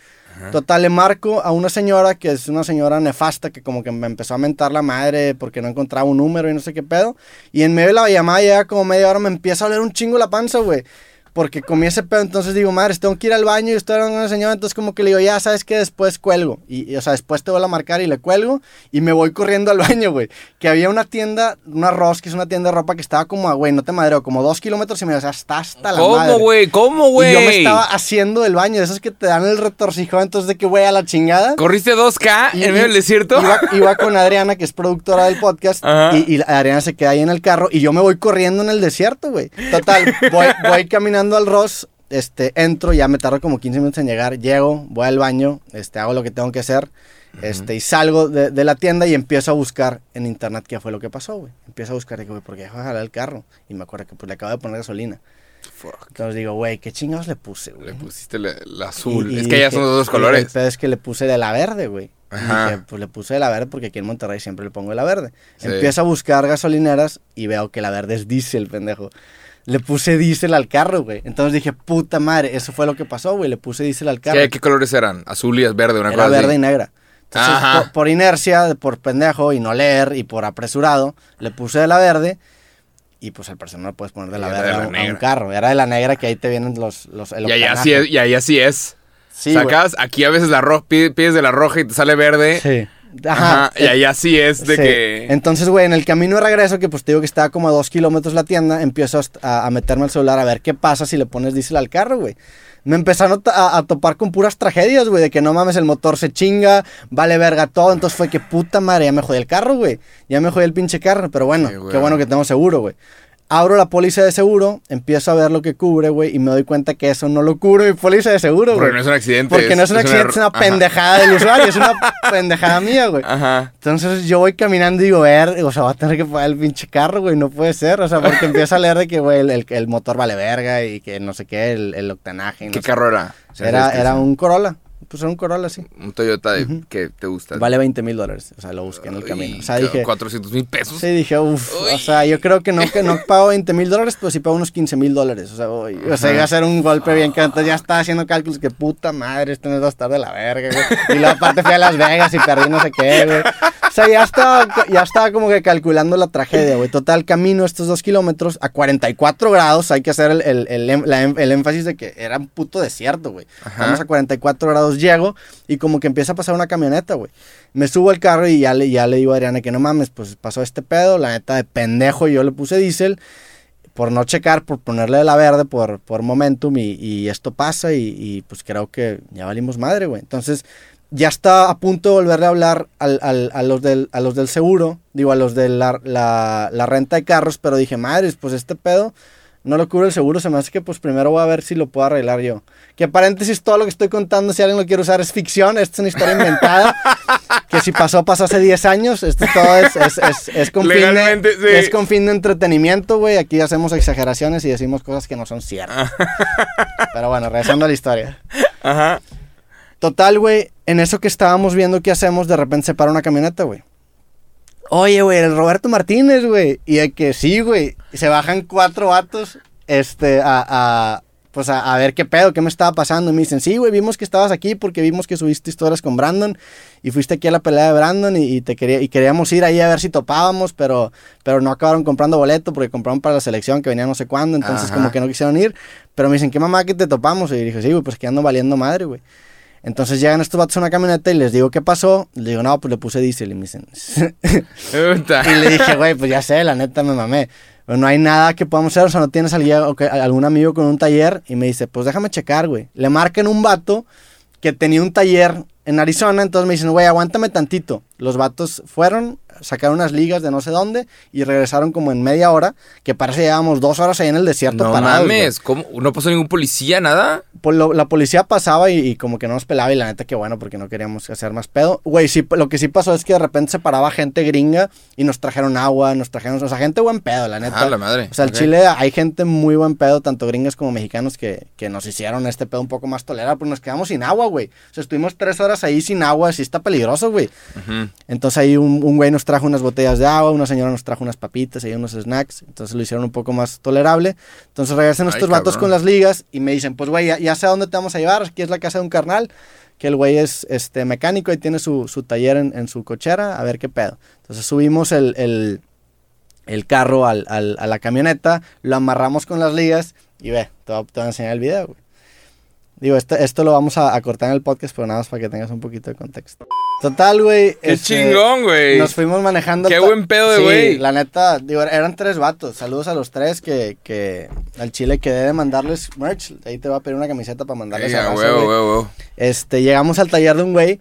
Total, le marco a una señora que es una señora nefasta que como que me empezó a mentar la madre porque no encontraba un número y no sé qué pedo. Y en medio de la llamada ya como media hora me empieza a oler un chingo la panza, güey. Porque comí ese pedo, entonces digo, madre, tengo que ir al baño y estoy hablando con una señora, entonces como que le digo, ya sabes que después cuelgo. Y, y, o sea, después te voy a marcar y le cuelgo y me voy corriendo al [laughs] baño, güey. Que había una tienda, una es una tienda de ropa que estaba como, a, güey, no te madreo, como dos kilómetros y me o sea, está hasta la madre. ¿Cómo, güey? ¿Cómo, güey? Y yo me estaba haciendo del baño, de esos que te dan el retorcijón, entonces de que, güey, a la chingada. ¿Corriste 2K Y- en medio del desierto? Iba, [laughs] iba con Adriana, que es productora del podcast, y, y Adriana se queda ahí en el carro y yo me voy corriendo en el desierto, güey. Total, voy, voy caminando al Ross, este, entro, ya me tardo como 15 minutos en llegar, llego, voy al baño, este, hago lo que tengo que hacer, este, y salgo de, de la tienda y empiezo a buscar en internet qué fue lo que pasó, güey. Empiezo a buscar, digo, güey, ¿por qué dejó de jalar el carro? Y me acuerdo que pues le acabo de poner gasolina. Fuck. Entonces digo, güey, ¿qué chingados le puse, güey? Le pusiste la azul. Y- y es que ya son los dos El colores. pedo es que le puse de la verde, güey. Ajá. Dije, pues le puse de la verde porque aquí en Monterrey siempre le pongo de la verde. Sí. Empiezo a buscar gasolineras y veo que la verde es diésel, pendejo. Le puse diésel al carro, güey. Entonces dije, puta madre, eso fue lo que pasó, güey. Le puse diésel al carro. ¿Qué, qué colores eran? Azul y verde, una Era cosa verde así. y negra. Entonces, por, por inercia, por pendejo y no leer y por apresurado, le puse de la verde. Y pues al parecer no le puedes poner de la Y verde de la a, un- a un negra. carro. Era de la negra que ahí te vienen los... los el Y ahí así es. Y ahí así es. Sí, aquí a veces la roja, pides de la roja y te sale verde. Sí. Ajá. Y ahí así es de Sí. que. Entonces, güey, en el camino de regreso, que pues te digo que estaba como a dos kilómetros la tienda, empiezo a, a meterme al celular a ver qué pasa si le pones diésel al carro, güey. Me empezaron a, a topar con puras tragedias, güey, de que no mames, el motor se chinga, vale verga todo. Entonces fue que puta madre, ya me jodí el carro, güey. Ya me jodí el pinche carro, pero bueno, Sí, qué bueno que tengo seguro, güey. Abro la póliza de seguro, empiezo a ver lo que cubre, güey, y me doy cuenta que eso no lo cubre mi póliza de seguro, Porque güey. no es un accidente. Porque no es un accidente, es una Ajá. pendejada del usuario, es una [laughs] pendejada mía, güey. Ajá. Entonces yo voy caminando y digo, ver, o sea, va a tener que pagar el pinche carro, güey, no puede ser, o sea, porque empieza a leer de que, güey, el, el- el motor vale verga y que no sé qué, el, el octanaje. no ¿Qué carro era? O sea, Era, era un Corolla, Pues era un Corolla, sí. Un Toyota de, que te gusta. Vale 20 mil dólares. O sea, lo busqué en el Uy, camino. O sea, dije... 400 mil pesos. Sí, dije, uff, o sea, yo creo que no, que no pago 20 mil dólares, pero sí pago unos 15 mil dólares. O sea, uy, o sea, iba a ser un golpe bien que entonces ya estaba haciendo cálculos que puta madre, este mes va a estar de la verga, güey. Y luego aparte fui a Las Vegas y perdí no sé qué, güey. O sea, ya estaba, ya estaba como que calculando la tragedia, güey. Total, camino estos dos kilómetros a 44 grados, hay que hacer el, el, el, em- la em- el énfasis de que era un puto desierto, güey. Vamos a 44 grados, llego y como que empieza a pasar una camioneta, güey. Me subo al carro y ya le, ya le digo a Adriana que no mames, pues pasó este pedo, la neta de pendejo, yo le puse diésel por no checar, por ponerle la verde, por, por momentum y, y esto pasa y, y, pues creo que ya valimos madre, güey. Entonces ya está a punto de volverle a hablar al- al- a, los del, a los del seguro, digo, a los de la, la, la renta de carros, pero dije, madres, pues este pedo no lo cubre el seguro, se me hace que pues primero voy a ver si lo puedo arreglar yo. Que paréntesis, todo lo que estoy contando, si alguien lo quiere usar, es ficción, esto es una historia inventada. [laughs] que si pasó, pasó hace 10 años, esto todo es, es, es, es con, fin de, sí. es con fin de entretenimiento, güey. Aquí hacemos exageraciones y decimos cosas que no son ciertas. [laughs] Pero bueno, regresando a la historia. Ajá. Total, güey, en eso que estábamos viendo qué hacemos, de repente se para una camioneta, güey. Oye, güey, el Roberto Martínez, güey. Y de que sí, güey. Se bajan cuatro vatos, este, a, a pues a, a ver qué pedo, qué me estaba pasando. Y me dicen, sí, güey, vimos que estabas aquí porque vimos que subiste historias con Brandon y fuiste aquí a la pelea de Brandon y, y te quería, y queríamos ir ahí a ver si topábamos, pero, pero no acabaron comprando boleto porque compraron para la selección que venía no sé cuándo, entonces Ajá. como que no quisieron ir. Pero me dicen, ¿qué mamá que te topamos? Y dije, sí, güey, pues que ando valiendo madre, güey. Entonces llegan estos vatos a una camioneta y les digo, ¿qué pasó? Les digo, no, pues le puse diésel. Y me dicen, [laughs] y le dije, güey, pues ya sé, la neta me mamé. Pero no hay nada que podamos hacer, o sea, no tienes algún amigo con un taller. Y me dice, pues déjame checar, güey. Le marcan un vato que tenía un taller en Arizona, entonces me dicen, güey, aguántame tantito. Los vatos fueron, sacaron unas ligas de no sé dónde y regresaron como en media hora, que parece que llevábamos dos horas ahí en el desierto No parados, mames, ¿cómo? ¿No pasó ningún policía, nada? Pues lo- la policía pasaba y, y como que no nos pelaba y la neta que bueno porque no queríamos hacer más pedo. Güey, sí, lo que sí pasó es que de repente se paraba gente gringa y nos trajeron agua, nos trajeron, o sea, gente buen pedo, la neta. Ah, la madre. O sea, el Ok. Chile hay gente muy buen pedo, tanto gringas como mexicanos, que, que nos hicieron este pedo un poco más tolerable, pues nos quedamos sin agua, güey. O sea, estuvimos tres horas ahí sin agua, sí está peligroso, güey. Entonces ahí un, un güey nos trajo unas botellas de agua, una señora nos trajo unas papitas, ahí unos snacks, entonces lo hicieron un poco más tolerable. Entonces regresan Ay, estos vatos cabrón. con las ligas y me dicen, pues güey, ya, ya sé a dónde te vamos a llevar, aquí es la casa de un carnal, que el güey es este mecánico y tiene su, su taller en, en su cochera, a ver qué pedo. Entonces subimos el, el, el carro al, al- a la camioneta, lo amarramos con las ligas y ve, te voy, te voy a enseñar el video, güey. Digo, esto, esto lo vamos a, a cortar en el podcast, pero nada más para que tengas un poquito de contexto. Total, güey. Qué este, chingón, güey. Nos fuimos manejando. Qué buen pedo de Sí, güey. La neta, digo, eran tres vatos. Saludos a los tres que, que al Chile quedé de mandarles merch. Ahí te voy a pedir una camiseta para mandarles a raza, huevo. Este, llegamos al taller de un güey.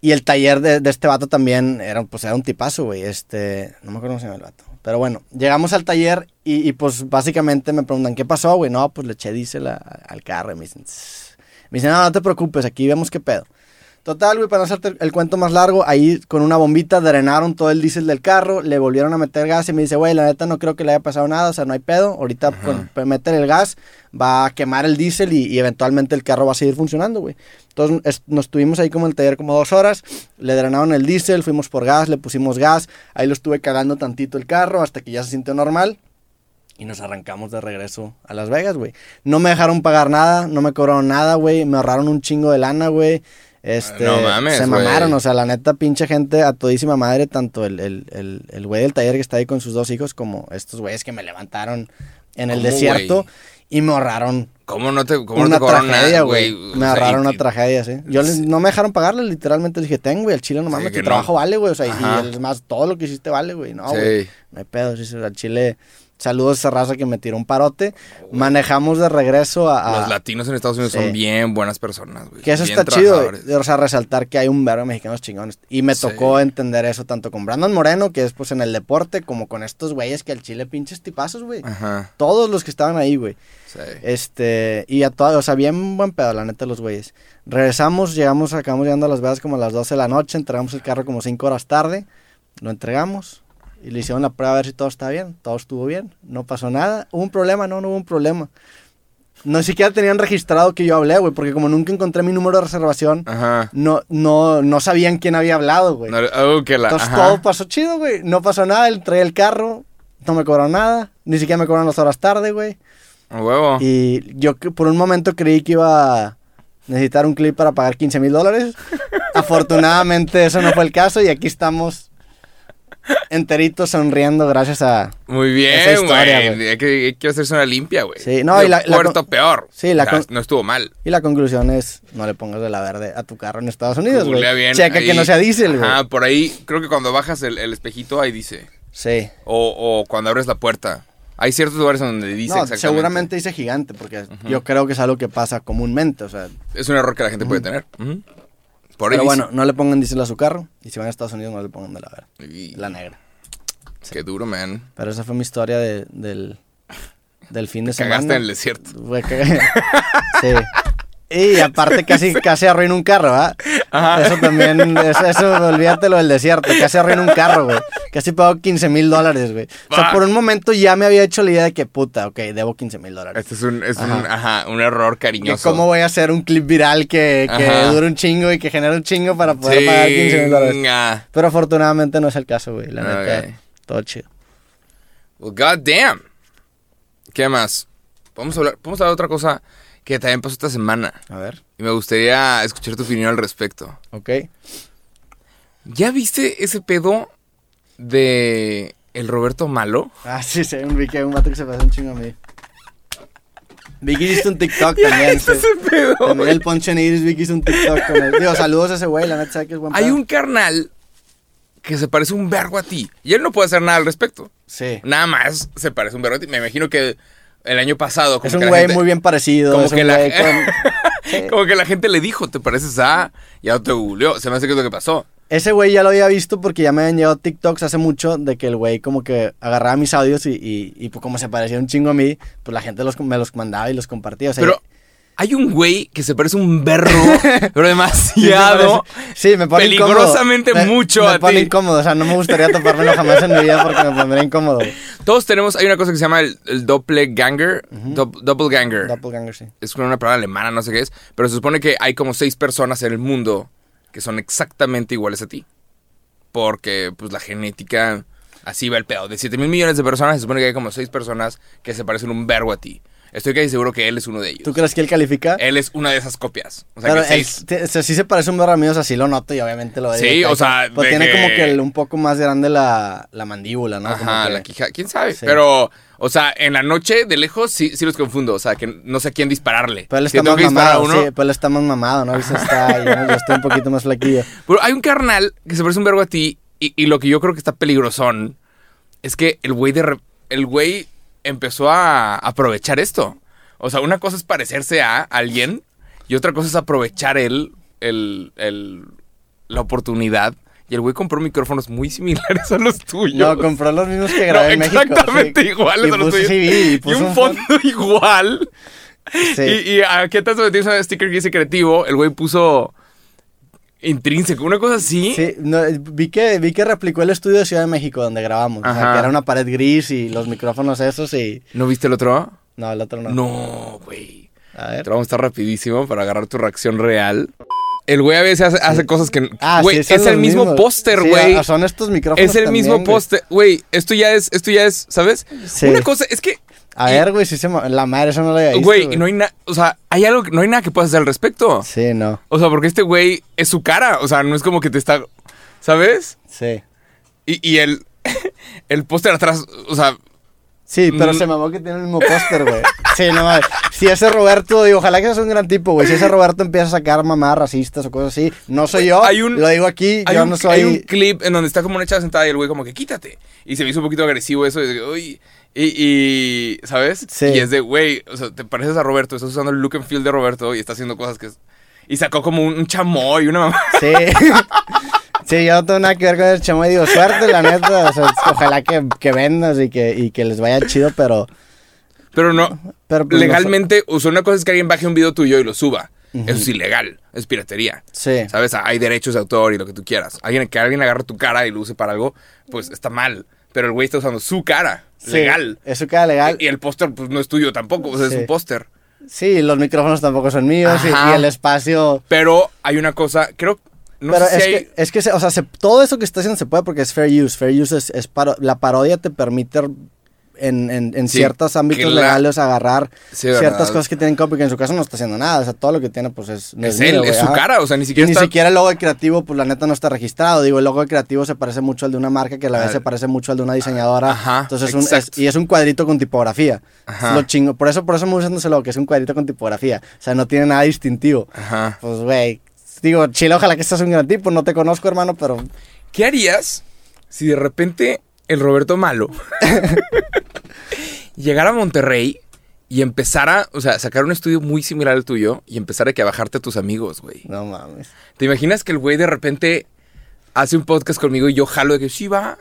Y el taller de, de este vato también era, pues, era un tipazo, güey. Este, no me acuerdo cómo se llama el vato. Pero bueno, llegamos al taller y, y, pues básicamente me preguntan, ¿qué pasó, güey? No, pues le eché diésel al carro. Y me dicen. Me dicen, no, no te preocupes, aquí vemos qué pedo. Total, güey, para no hacerte el, cuento más largo, ahí con una bombita drenaron todo el diésel del carro, le volvieron a meter gas y me dice, güey, la neta no creo que le haya pasado nada, o sea, no hay pedo. Ahorita con, meter el gas, va a quemar el diésel y, y eventualmente el carro va a seguir funcionando, güey. Entonces es- nos tuvimos ahí como en el taller como dos horas, le drenaron el diésel, fuimos por gas, le pusimos gas, ahí lo estuve cagando tantito el carro hasta que ya se sintió normal. Y nos arrancamos de regreso a Las Vegas, güey. No me dejaron pagar nada, no me cobraron nada, güey. Me ahorraron un chingo de lana, güey. Este, No mames, se güey. mamaron, o sea, la neta, pinche gente a todísima madre, tanto el, el, el, el güey del taller que está ahí con sus dos hijos, como estos güeyes que me levantaron en el ¿Cómo, desierto güey? y me ahorraron ¿Cómo no te, cómo no una te cobraron tragedia, nada, güey. güey? O Me sea, ahorraron y- una tragedia, sí. Yo les- no me dejaron pagarle, literalmente les dije, ten, güey, el chile no mames, tu no. trabajo vale, güey. O sea, Ajá. y es más, todo lo que hiciste vale, güey. No, Sí. güey. No hay pedo, sí, sí, al chile. Saludos a esa raza que me tiró un parote. Manejamos de regreso a. a- Los latinos en Estados Unidos Sí. son bien buenas personas, güey. que eso Bien está chido, o sea, resaltar que hay un verbo de mexicanos chingones. Y me Sí. tocó entender eso tanto con Brandon Moreno, que es pues en el deporte, como con estos güeyes que al chile pinches tipazos, güey. Ajá. Todos los que estaban ahí, güey. Sí. Este, y a todos, o sea, bien buen pedo, la neta, los güeyes. Regresamos, llegamos, acabamos llegando a Las Vegas como a las 12 de la noche, entregamos el carro como 5 horas tarde, lo entregamos y le hicieron la prueba a ver si todo estaba bien. Todo estuvo bien, no pasó nada. ¿Hubo un problema? No, no hubo un problema. no siquiera tenían registrado que yo hablé, güey, porque como nunca encontré mi número de reservación, Ajá. no, no, no sabían quién había hablado, güey. No, oh, que la, Entonces ajá. todo pasó chido, güey. No pasó nada, traía el carro, no me cobraron nada, ni siquiera me cobraron las horas tarde, güey. A huevo. Y yo por un momento creí que iba a necesitar un clip para pagar 15 mil dólares. [laughs] Afortunadamente eso no fue el caso y aquí estamos enteritos sonriendo gracias a... Muy esa bien, historia, güey. Hay que, hay que hacerse una limpia, güey. Sí, no, y la- la Puerto con- peor. Sí, la O sea, con- no estuvo mal. Y la conclusión es, no le pongas de la verde a tu carro en Estados Unidos, güey. Checa que ahí. no sea diésel, güey. Ajá, por ahí, creo que cuando bajas el, el espejito, ahí dice. Sí. O, o cuando abres la puerta. Hay ciertos lugares donde dice No, exactamente. seguramente dice gigante, porque yo creo que es algo que pasa comúnmente, o sea... Es un error que la gente puede tener. Ujú. Por Pero bueno, no le pongan diésel a su carro, y si van a Estados Unidos no le pongan de la verde, Y- la negra. Qué duro, man. Pero esa fue mi historia de- del, del fin de [laughs] semana. Cagaste en el desierto. Fue que- [laughs] sí. Y aparte casi, casi arruino un carro, ¿ah? Ajá. Eso también, eso, eso, olvídatelo del desierto, casi arruino un carro, güey. Casi pago 15 mil dólares, güey. O sea, Ah. por un momento ya me había hecho la idea de que, puta, ok, debo 15 mil dólares. Este es un, es un, Ajá. ajá, un error cariñoso. ¿Cómo voy a hacer un clip viral que, que Ajá. dure un chingo y que genere un chingo para poder pagar 15 mil dólares? Chinga. Pero afortunadamente no es el caso, güey. La neta, todo chido. Well, god damn. ¿Qué más? Vamos a hablar, vamos a hablar de otra cosa que también pasó esta semana. A ver, Y me gustaría escuchar tu opinión al respecto. ok. ¿Ya viste ese pedo de el Roberto Malo? Ah, sí, sí, un Vicky, un vato que se parece un chingo a mí. Vicky hizo un TikTok [laughs] también. sí. ese pedo? También el Poncho Iris, Vicky hizo un TikTok con él. Digo, saludos a ese güey, la neta sabe que es buen Hay pedo. un carnal que se parece un vergo a ti. Y él no puede hacer nada al respecto. Sí. Nada más se parece un vergo a ti. Me imagino que el año pasado... como Es un güey gente- muy bien parecido. como es que un la- güey [laughs] con- Sí. Como que la gente le dijo, te pareces a... Ya te googleó. Se me hace que es lo que pasó. Ese güey ya lo había visto porque ya me habían llegado TikToks hace mucho de que el güey como que agarraba mis audios y, y, y, pues como se parecía un chingo a mí, pues la gente los, me los mandaba y los compartía. O sea, Pero hay un güey que se parece un berro, [laughs] pero demasiado. me Sí, me pone incómodo. peligrosamente Me- mucho me a pone ti. incómodo, o sea, no me gustaría topármelo jamás en mi vida porque me pondría incómodo. Todos tenemos, hay una cosa que se llama el, el doppelganger. dop- doppelganger. Doppelganger, sí. es una palabra alemana, no sé qué es. Pero se supone que hay como seis personas en el mundo que son exactamente iguales a ti. Porque, pues, la genética... Así va el pedo. De 7 mil millones de personas, se supone que hay como seis personas que se parecen un vergo a ti. Estoy casi seguro que él es uno de ellos. ¿Tú crees que él califica? Él es una de esas copias. O sea, Pero que él, seis... te- sí se parece un barro a mí, o sea, sí lo noto y obviamente lo veo. Sí, directo. o sea, Pues tiene que- como que el- un poco más grande la, la mandíbula, ¿no? Como Ajá, que- la quija. ¿Quién sabe? Sí. Pero, o sea, en la noche, de lejos, sí, sí los confundo. O sea, que no sé a quién dispararle. Pero él está más mamado, uno, sí, pero él está más mamado, ¿no? Está, yo, yo estoy un poquito más flaquillo. Pero hay un carnal que se parece un vergo a ti y, y lo que yo creo que está peligrosón es que el güey de re- el güey empezó a aprovechar esto. O sea, una cosa es parecerse a alguien y otra cosa es aprovechar él el, el- la oportunidad. Y el güey compró micrófonos muy similares a los tuyos. No, compró los mismos que No, grabé en México. exactamente sí. iguales Y a los tuyos. vi, y y un fondo [laughs] igual. Sí. Y, y aquí atrás donde tienes un sticker que dice creativo, el güey puso intrínseco, una cosa así. Sí, no, vi, que, vi que replicó el estudio de Ciudad de México donde grabamos. O sea, que era una pared gris y los micrófonos esos y... ¿No viste el otro? No, el otro no. No, güey. A ver. Te vamos a estar rapidísimo para agarrar tu reacción real. El güey a veces hace, hace cosas que... Ah, güey, sí, es el mismo póster, güey. ah, son estos micrófonos es el también, mismo póster. Güey, esto ya es, esto ya es, ¿sabes? Sí. Una cosa, es que... A ver, güey, si se... La madre, eso no lo había visto, Güey, no hay nada... O sea, hay algo... No hay nada que puedas hacer al respecto. Sí, no. O sea, porque este güey es su cara. O sea, no es como que te está... ¿Sabes? Sí. Y, y el... [laughs] El póster atrás, o sea... Sí, pero se mamó que tiene el mismo póster, güey. [laughs] Sí, no mames. Si ese Roberto, digo, ojalá que seas un gran tipo, güey. Si ese Roberto empieza a sacar mamadas racistas o cosas así, no soy yo. Hay un- lo digo aquí, Hay yo un, no soy. hay un clip en donde está como una chava sentada y el güey como que quítate. Y se me hizo un poquito agresivo eso. Y, "Uy", y, y, ¿sabes? Sí. Y es de, güey, o sea, te pareces a Roberto, estás usando el look and feel de Roberto y está haciendo cosas que... es- Y sacó como un, un chamoy, una mamá. Sí. [laughs] sí, yo no tengo nada que ver con el chamo y digo, suerte, la neta. O sea, ojalá que, que vendas y que, y que les vaya chido, pero. Pero no, pero pues, no legalmente, o sea, una cosa es que alguien baje un video tuyo y lo suba. Eso es ilegal, es piratería. Sí. ¿Sabes? Hay derechos de autor y lo que tú quieras. Alguien, que alguien agarre tu cara y lo use para algo, pues está mal. Pero el güey está usando su cara, legal. Eso queda legal. Y el póster, pues no es tuyo tampoco, o sea, es un póster. Sí, los micrófonos tampoco son míos y, el espacio... Pero hay una cosa, creo, no pero sé es, si hay... que, es que, o sea, se- todo eso que está haciendo se puede porque es fair use. Fair use es, es paro- la parodia te permite en, en, en Sí, ciertos ámbitos la- legales agarrar Sí, ciertas cosas que tienen copy, que en su caso no está haciendo nada. O sea, todo lo que tiene, pues es. no Es él, es su cara, o sea, ni siquiera ni está... siquiera el logo de creativo, pues la neta no está registrado. Digo, el logo de creativo se parece mucho al de una marca que a la vez Ah. se parece mucho al de una diseñadora. Ajá, Entonces es un, es- exacto. y es un cuadrito con tipografía. Ajá. Lo chingo. Por eso, por eso me gusta ese logo, que es un cuadrito con tipografía. O sea, no tiene nada distintivo. Ajá. Pues, güey. Digo, chile, ojalá que seas un gran tipo. No te conozco, hermano, pero. ¿Qué harías si de repente el Roberto Malo [laughs] llegara a Monterrey y empezara, o sea, sacar un estudio muy similar al tuyo y empezara a que a bajarte a tus amigos, güey? No mames. ¿Te imaginas que el güey de repente hace un podcast conmigo y yo jalo de que sí va?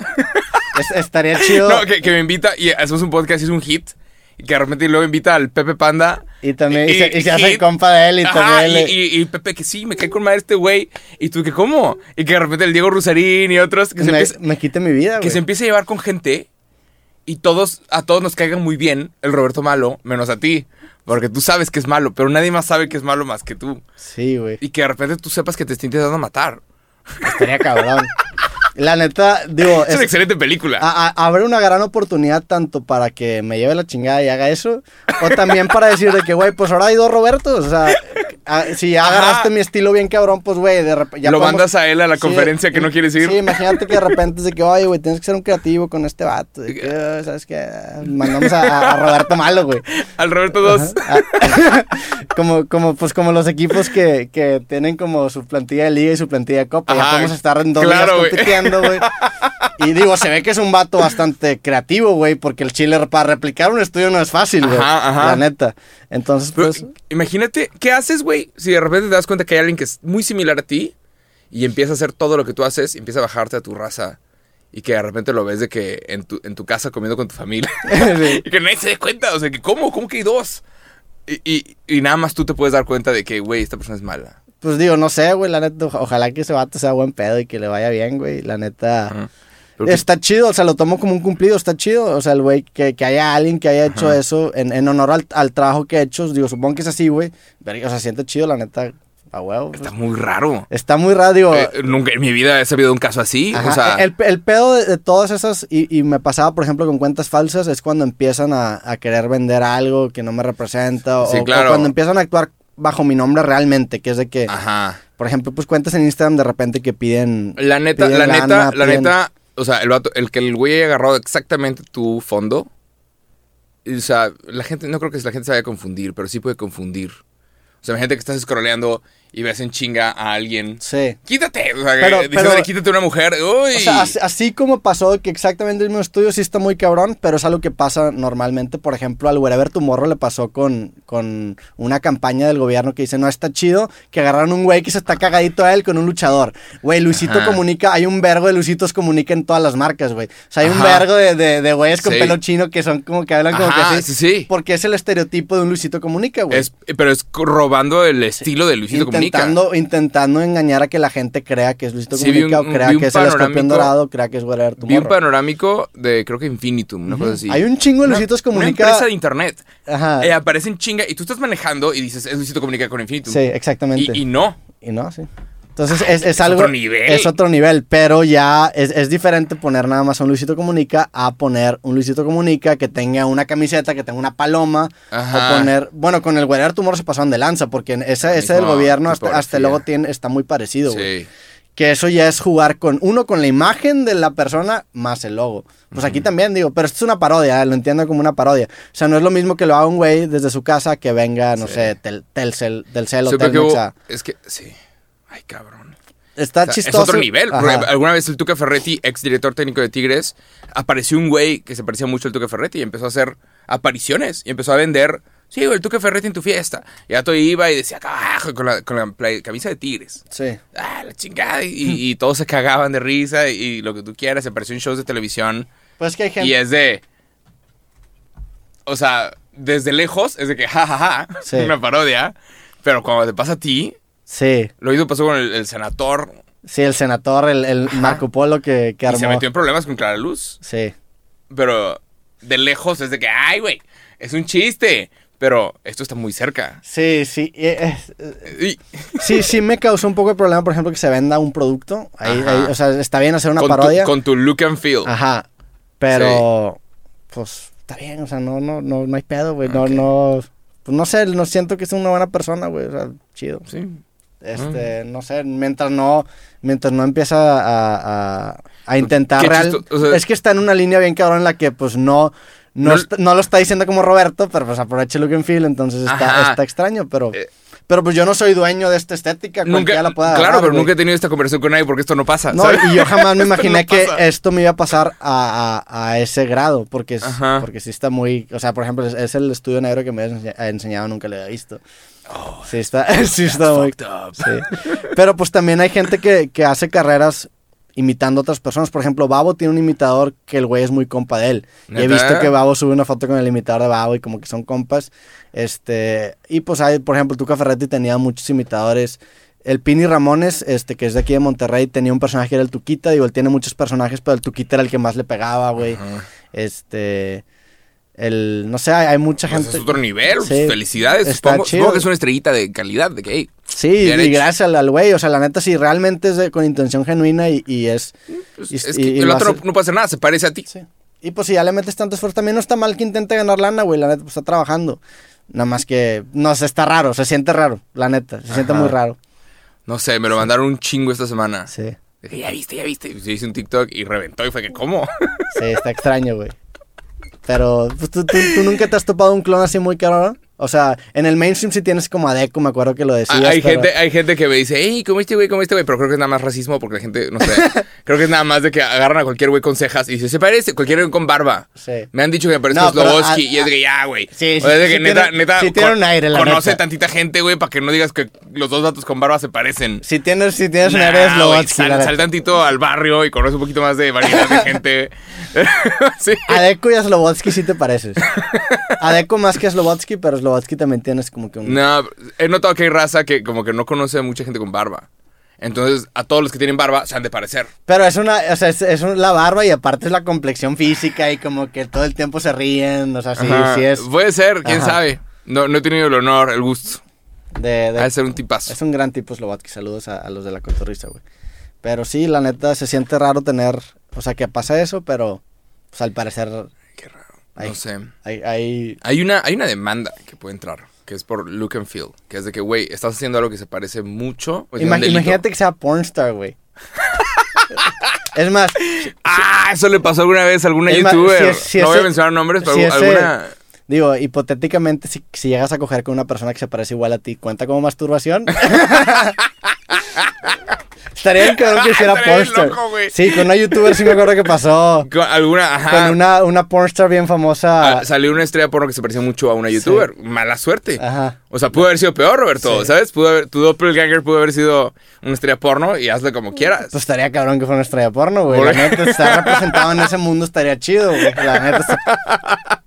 Es- estaría chido. [laughs] No, que, que me invita y hacemos un podcast y es un hit. Y que de repente luego invita al Pepe Panda. Y también y, Y- se, y se hace compa de él y Ajá, también y, Pepe que sí, me cae con madre este güey. Y tú que cómo. Y que de repente el Diego Rusarín y otros que se, me, empieza, me quite mi vida, que se empieza a llevar con gente y todos, a todos nos caigan muy bien el Roberto Malo, menos a ti. Porque tú sabes que es malo, pero nadie más sabe que es malo más que tú. Sí, güey. Y que de repente tú sepas que te está intentando matar. Estaría cabrón. [laughs] La neta, digo, Es, es- una excelente película. a- a- habrá una gran oportunidad tanto para que me lleve la chingada y haga eso, o también para decir de que, güey, pues ahora hay dos Robertos. O sea, a- si ya agarraste mi estilo bien cabrón, pues, güey, de repente. ya Lo podemos- mandas a él a la Sí, conferencia que no quieres ir. Sí, imagínate que de repente es de que, oye, güey, tienes que ser un creativo con este vato. De que, [laughs] "Ah, ¿sabes qué? Mandamos a, Roberto Malo, güey. Al Roberto 2. Ah, [laughs] como, como, pues como los equipos que, que tienen como su plantilla de liga y su plantilla de copa. ya Ajá, podemos estar en dos claro, güey. compitiendo, güey. [laughs] Y digo, se ve que es un vato bastante creativo, güey, porque el Chile para replicar un estudio no es fácil, güey. Ajá, ajá. La neta. Entonces, Pero, pues, imagínate, ¿qué haces, güey? Si de repente te das cuenta que hay alguien que es muy similar a ti y empieza a hacer todo lo que tú haces y empieza a bajarte a tu raza y que de repente lo ves de que en tu, en tu casa comiendo con tu familia [laughs] Sí. y que nadie se dé cuenta, o sea, que ¿cómo? ¿Cómo que hay dos? Y, y- y nada más tú te puedes dar cuenta de que, güey, esta persona es mala. pues digo, no sé, güey, la neta, oja- ojalá que ese vato sea buen pedo y que le vaya bien, güey. La neta. Está chido, o sea, lo tomo como un cumplido, está chido. O sea, el güey, que, que haya alguien que haya hecho Ajá. eso en, en honor al, al trabajo que he hecho. Digo, supongo que es así, güey. O sea, siente chido, la neta, a huevo. pues. está muy raro. Está muy raro, digo. Eh, nunca en mi vida he sabido un caso así. ajá, o sea, el, el pedo de, de todas esas, y, y me pasaba, por ejemplo, con cuentas falsas, es cuando empiezan a, a querer vender algo que no me representa. O, Sí, o claro. cuando empiezan a actuar bajo mi nombre realmente, que es de que, ajá. por ejemplo, pues cuentas en Instagram de repente que piden. La neta, piden la lana, neta, la piden- neta, o sea, el, vato- el que el güey haya agarrado exactamente tu fondo, o sea, la gente, no creo que la gente se vaya a confundir, pero sí puede confundir. O sea, imagínate que estás scrolleando y ves en chinga a alguien. Sí. Quítate, o sea, Pero- diciéndole, quítate una mujer. Uy. O sea, así, así como pasó que exactamente el mismo estudio sí está muy cabrón, pero es algo que pasa normalmente. Por ejemplo, al Wherever Tomorrow le pasó con, con una campaña del gobierno que dice, no está chido, que agarraron un güey que se está cagadito a él con un luchador. Güey, Luisito Ajá. Comunica, hay un vergo de Luisitos Comunica en todas las marcas, güey. O sea, hay un vergo de, de, de güeyes con Sí. pelo chino que son como que hablan como que así. sí, sí. Porque es el estereotipo de un Luisito Comunica, güey. Es- pero es robando el estilo de Luisito Comunica. Intentando, intentando engañar a que la gente crea que es Luisito Sí, Comunica un- o crea que es el escorpión dorado, crea que es Wherever Vi un Tomorrow. panorámico de, creo que Infinitum, una cosa así. Hay un chingo de Una- Luisitos Una Comunica. empresa de internet. Ajá. Eh, aparece en chinga y tú estás manejando y dices, es Luisito Comunica con Infinitum. sí, exactamente. Y, y no. Y no, sí. Entonces es, es Es algo. otro nivel. Es otro nivel, pero ya es, es diferente poner nada más un Luisito Comunica a poner un Luisito Comunica que tenga una camiseta, que tenga una paloma. Ajá. O poner. Bueno, con el Guerrero Tumor se pasaron de lanza, porque ese, ese del gobierno hasta, hasta el logo tiene, está muy parecido, güey. Sí. Que eso ya es jugar con uno con la imagen de la persona más el logo. Pues aquí también digo, pero esto es una parodia, ¿eh? lo entiendo como una parodia. O sea, no es lo mismo que lo haga un güey desde su casa que venga, no Sí. sé, tel, Telcel, del Sí, porque Telmex, a- es que, sí. Ay, cabrón. Está O sea, chistoso. Es otro nivel. Alguna vez el Tuca Ferretti, ex director técnico de Tigres, apareció un güey que se parecía mucho al Tuca Ferretti y empezó a hacer apariciones y empezó a vender. Sí, güey, el Tuca Ferretti en tu fiesta. Y ya todo iba y decía, carajo, con la, con la play- camisa de Tigres. Sí. Ah, la chingada. Y, y todos se cagaban de risa y, lo que tú quieras. Se apareció en shows de televisión. Pues que hay gente. Y es de. O sea, desde lejos es de que jajaja. Sí. Una parodia. Pero cuando te pasa a ti, Sí. lo mismo pasó con el, el senador. Sí, el senador, el, el Marco Polo que, que Y armó. se metió en problemas con Clara Luz. Sí. Pero de lejos es de que, ay, güey, es un chiste. Pero esto está muy cerca. Sí, sí. eh, eh, [laughs] sí, sí me causó un poco de problema, por ejemplo, que se venda un producto. Ahí, Ajá. ahí, o sea, está bien hacer una con, parodia. Tu, con tu look and feel. Ajá. Pero, pues, está bien, o sea, no, no, no, no hay pedo, güey. No, no. Pues no sé, no siento que es una buena persona, güey. O sea, chido. Sí. Este, no sé, mientras no, mientras no empieza a, a, a intentar real. o sea- es que está en una línea bien cabrón en la que, pues, no. No, No- está- no lo está diciendo como Roberto, pero pues aprovecha look and feel, entonces está, está extraño, pero... Eh. pero pues yo no soy dueño de esta estética, Nunca, la puede claro, agarrar, pero güey. nunca he tenido esta conversación con nadie porque esto no pasa. No, ¿sabes? y yo jamás me [laughs] Esto imaginé no que esto me iba a pasar a, a- a ese grado, porque, es, porque sí está muy... O sea, por ejemplo, es, es el estudio negro que me ha enseñado, nunca lo había visto. Sí está, [laughs] sí está muy... Sí. Pero pues también hay gente que, que hace carreras imitando a otras personas. Por ejemplo, Babo tiene un imitador que el güey es muy compa de él. Y he visto que Babo sube una foto con el imitador de Babo y como que son compas. Este, y pues hay, por ejemplo, Tuca Ferretti tenía muchos imitadores. El Pini Ramones, este, que es de aquí de Monterrey, tenía un personaje que era el Tuquita. Digo, él tiene muchos personajes, pero el Tuquita era el que más le pegaba, güey. Este, el, no sé, hay, mucha Pues gente. es otro nivel. pues. Felicidades. Está Supongo, chido. supongo que es una estrellita de calidad. De que, hey, Sí, y hecho. gracias al- güey, o sea, la neta, sí, realmente es de- con intención genuina y, y es... pues, y- es que y el otro hace- no, puede hacer nada, se parece a ti. Sí. Y pues si ya le metes tanto esfuerzo, también no está mal que intente ganar lana, güey, la neta, pues está trabajando. Nada más que, no sé, está raro, se siente raro, la neta, se siente muy raro. No sé, me lo mandaron un chingo esta semana. Sí, que, ya viste, ya viste. Y yo hice un TikTok y reventó y fue que, ¿cómo? sí, está extraño, güey. Pero, pues, ¿tú, tú, nunca te has topado un clon así muy caro, O sea, en el mainstream sí tienes como a Deco, me acuerdo que lo decías. hay, pero- gente, hay gente que me dice, hey, ¿cómo este güey? ¿Cómo este güey? Pero creo que es nada más racismo porque la gente, no sé, [laughs] creo que es nada más de que agarran a cualquier güey con cejas y dice, se parece, cualquier güey con barba. Sí. Me han dicho que me parece No, y es de que ya, güey. Sí, o sea, sí, es de que sí neta, tiene- neta, sí tiene un aire, la conoce neta. tantita gente, güey, para que no digas que los dos datos con barba se parecen. Si tienes, si tienes un Nah, área de güey, Slovatsky, sal, tantito al barrio y conoce un poquito más de variedad de gente. [laughs] sí. A Deco y a Slobodsky sí te pareces. [laughs] A Deco más que a Slobodsky, pero Slobodsky también tienes como que un... No, he notado que hay raza que como que no conoce a mucha gente con barba. Entonces, a todos los que tienen barba se han de parecer. Pero es una, o sea, es, es un- la barba y aparte es la complexión física y como que todo el tiempo se ríen, o sea, sí, Ajá. sí es Puede ser, quién Ajá. sabe. No, no he tenido el honor, el gusto. de, de- de ser un tipazo. es un gran tipo Slobodsky, saludos a, a los de la cotorriza, güey. Pero sí, la neta, se siente raro tener, o sea, que pasa eso, pero pues al parecer No sé. hay, hay Hay una, hay una demanda que puede entrar, que es por look and feel. Que es de que, güey, estás haciendo algo que se parece mucho. pues, imagínate que sea pornstar, güey. [laughs] es más, Ah, eso le pasó alguna vez a alguna más, youtuber. si es- si no voy a mencionar nombres, pero ese- alguna. digo, hipotéticamente, si, si llegas a coger con una persona que se parece igual a ti, ¿cuenta como masturbación? [laughs] [laughs] Estaría bien cabrón que [laughs] hiciera pornstar. loco. Sí, con una youtuber sí me acuerdo que pasó. [laughs] Con alguna, ajá. Con una, una pornstar bien famosa. Ah, salió una estrella porno que se parecía mucho a una youtuber. Mala suerte. Ajá. O sea, pudo haber sido peor, Roberto, Sí. ¿sabes? Pudo haber, tu doppelganger pudo haber sido una estrella porno y hazle como quieras. Pues estaría cabrón que fuera una estrella porno, güey. La [laughs] neta, estar representado en ese mundo estaría chido, güey. La neta, está-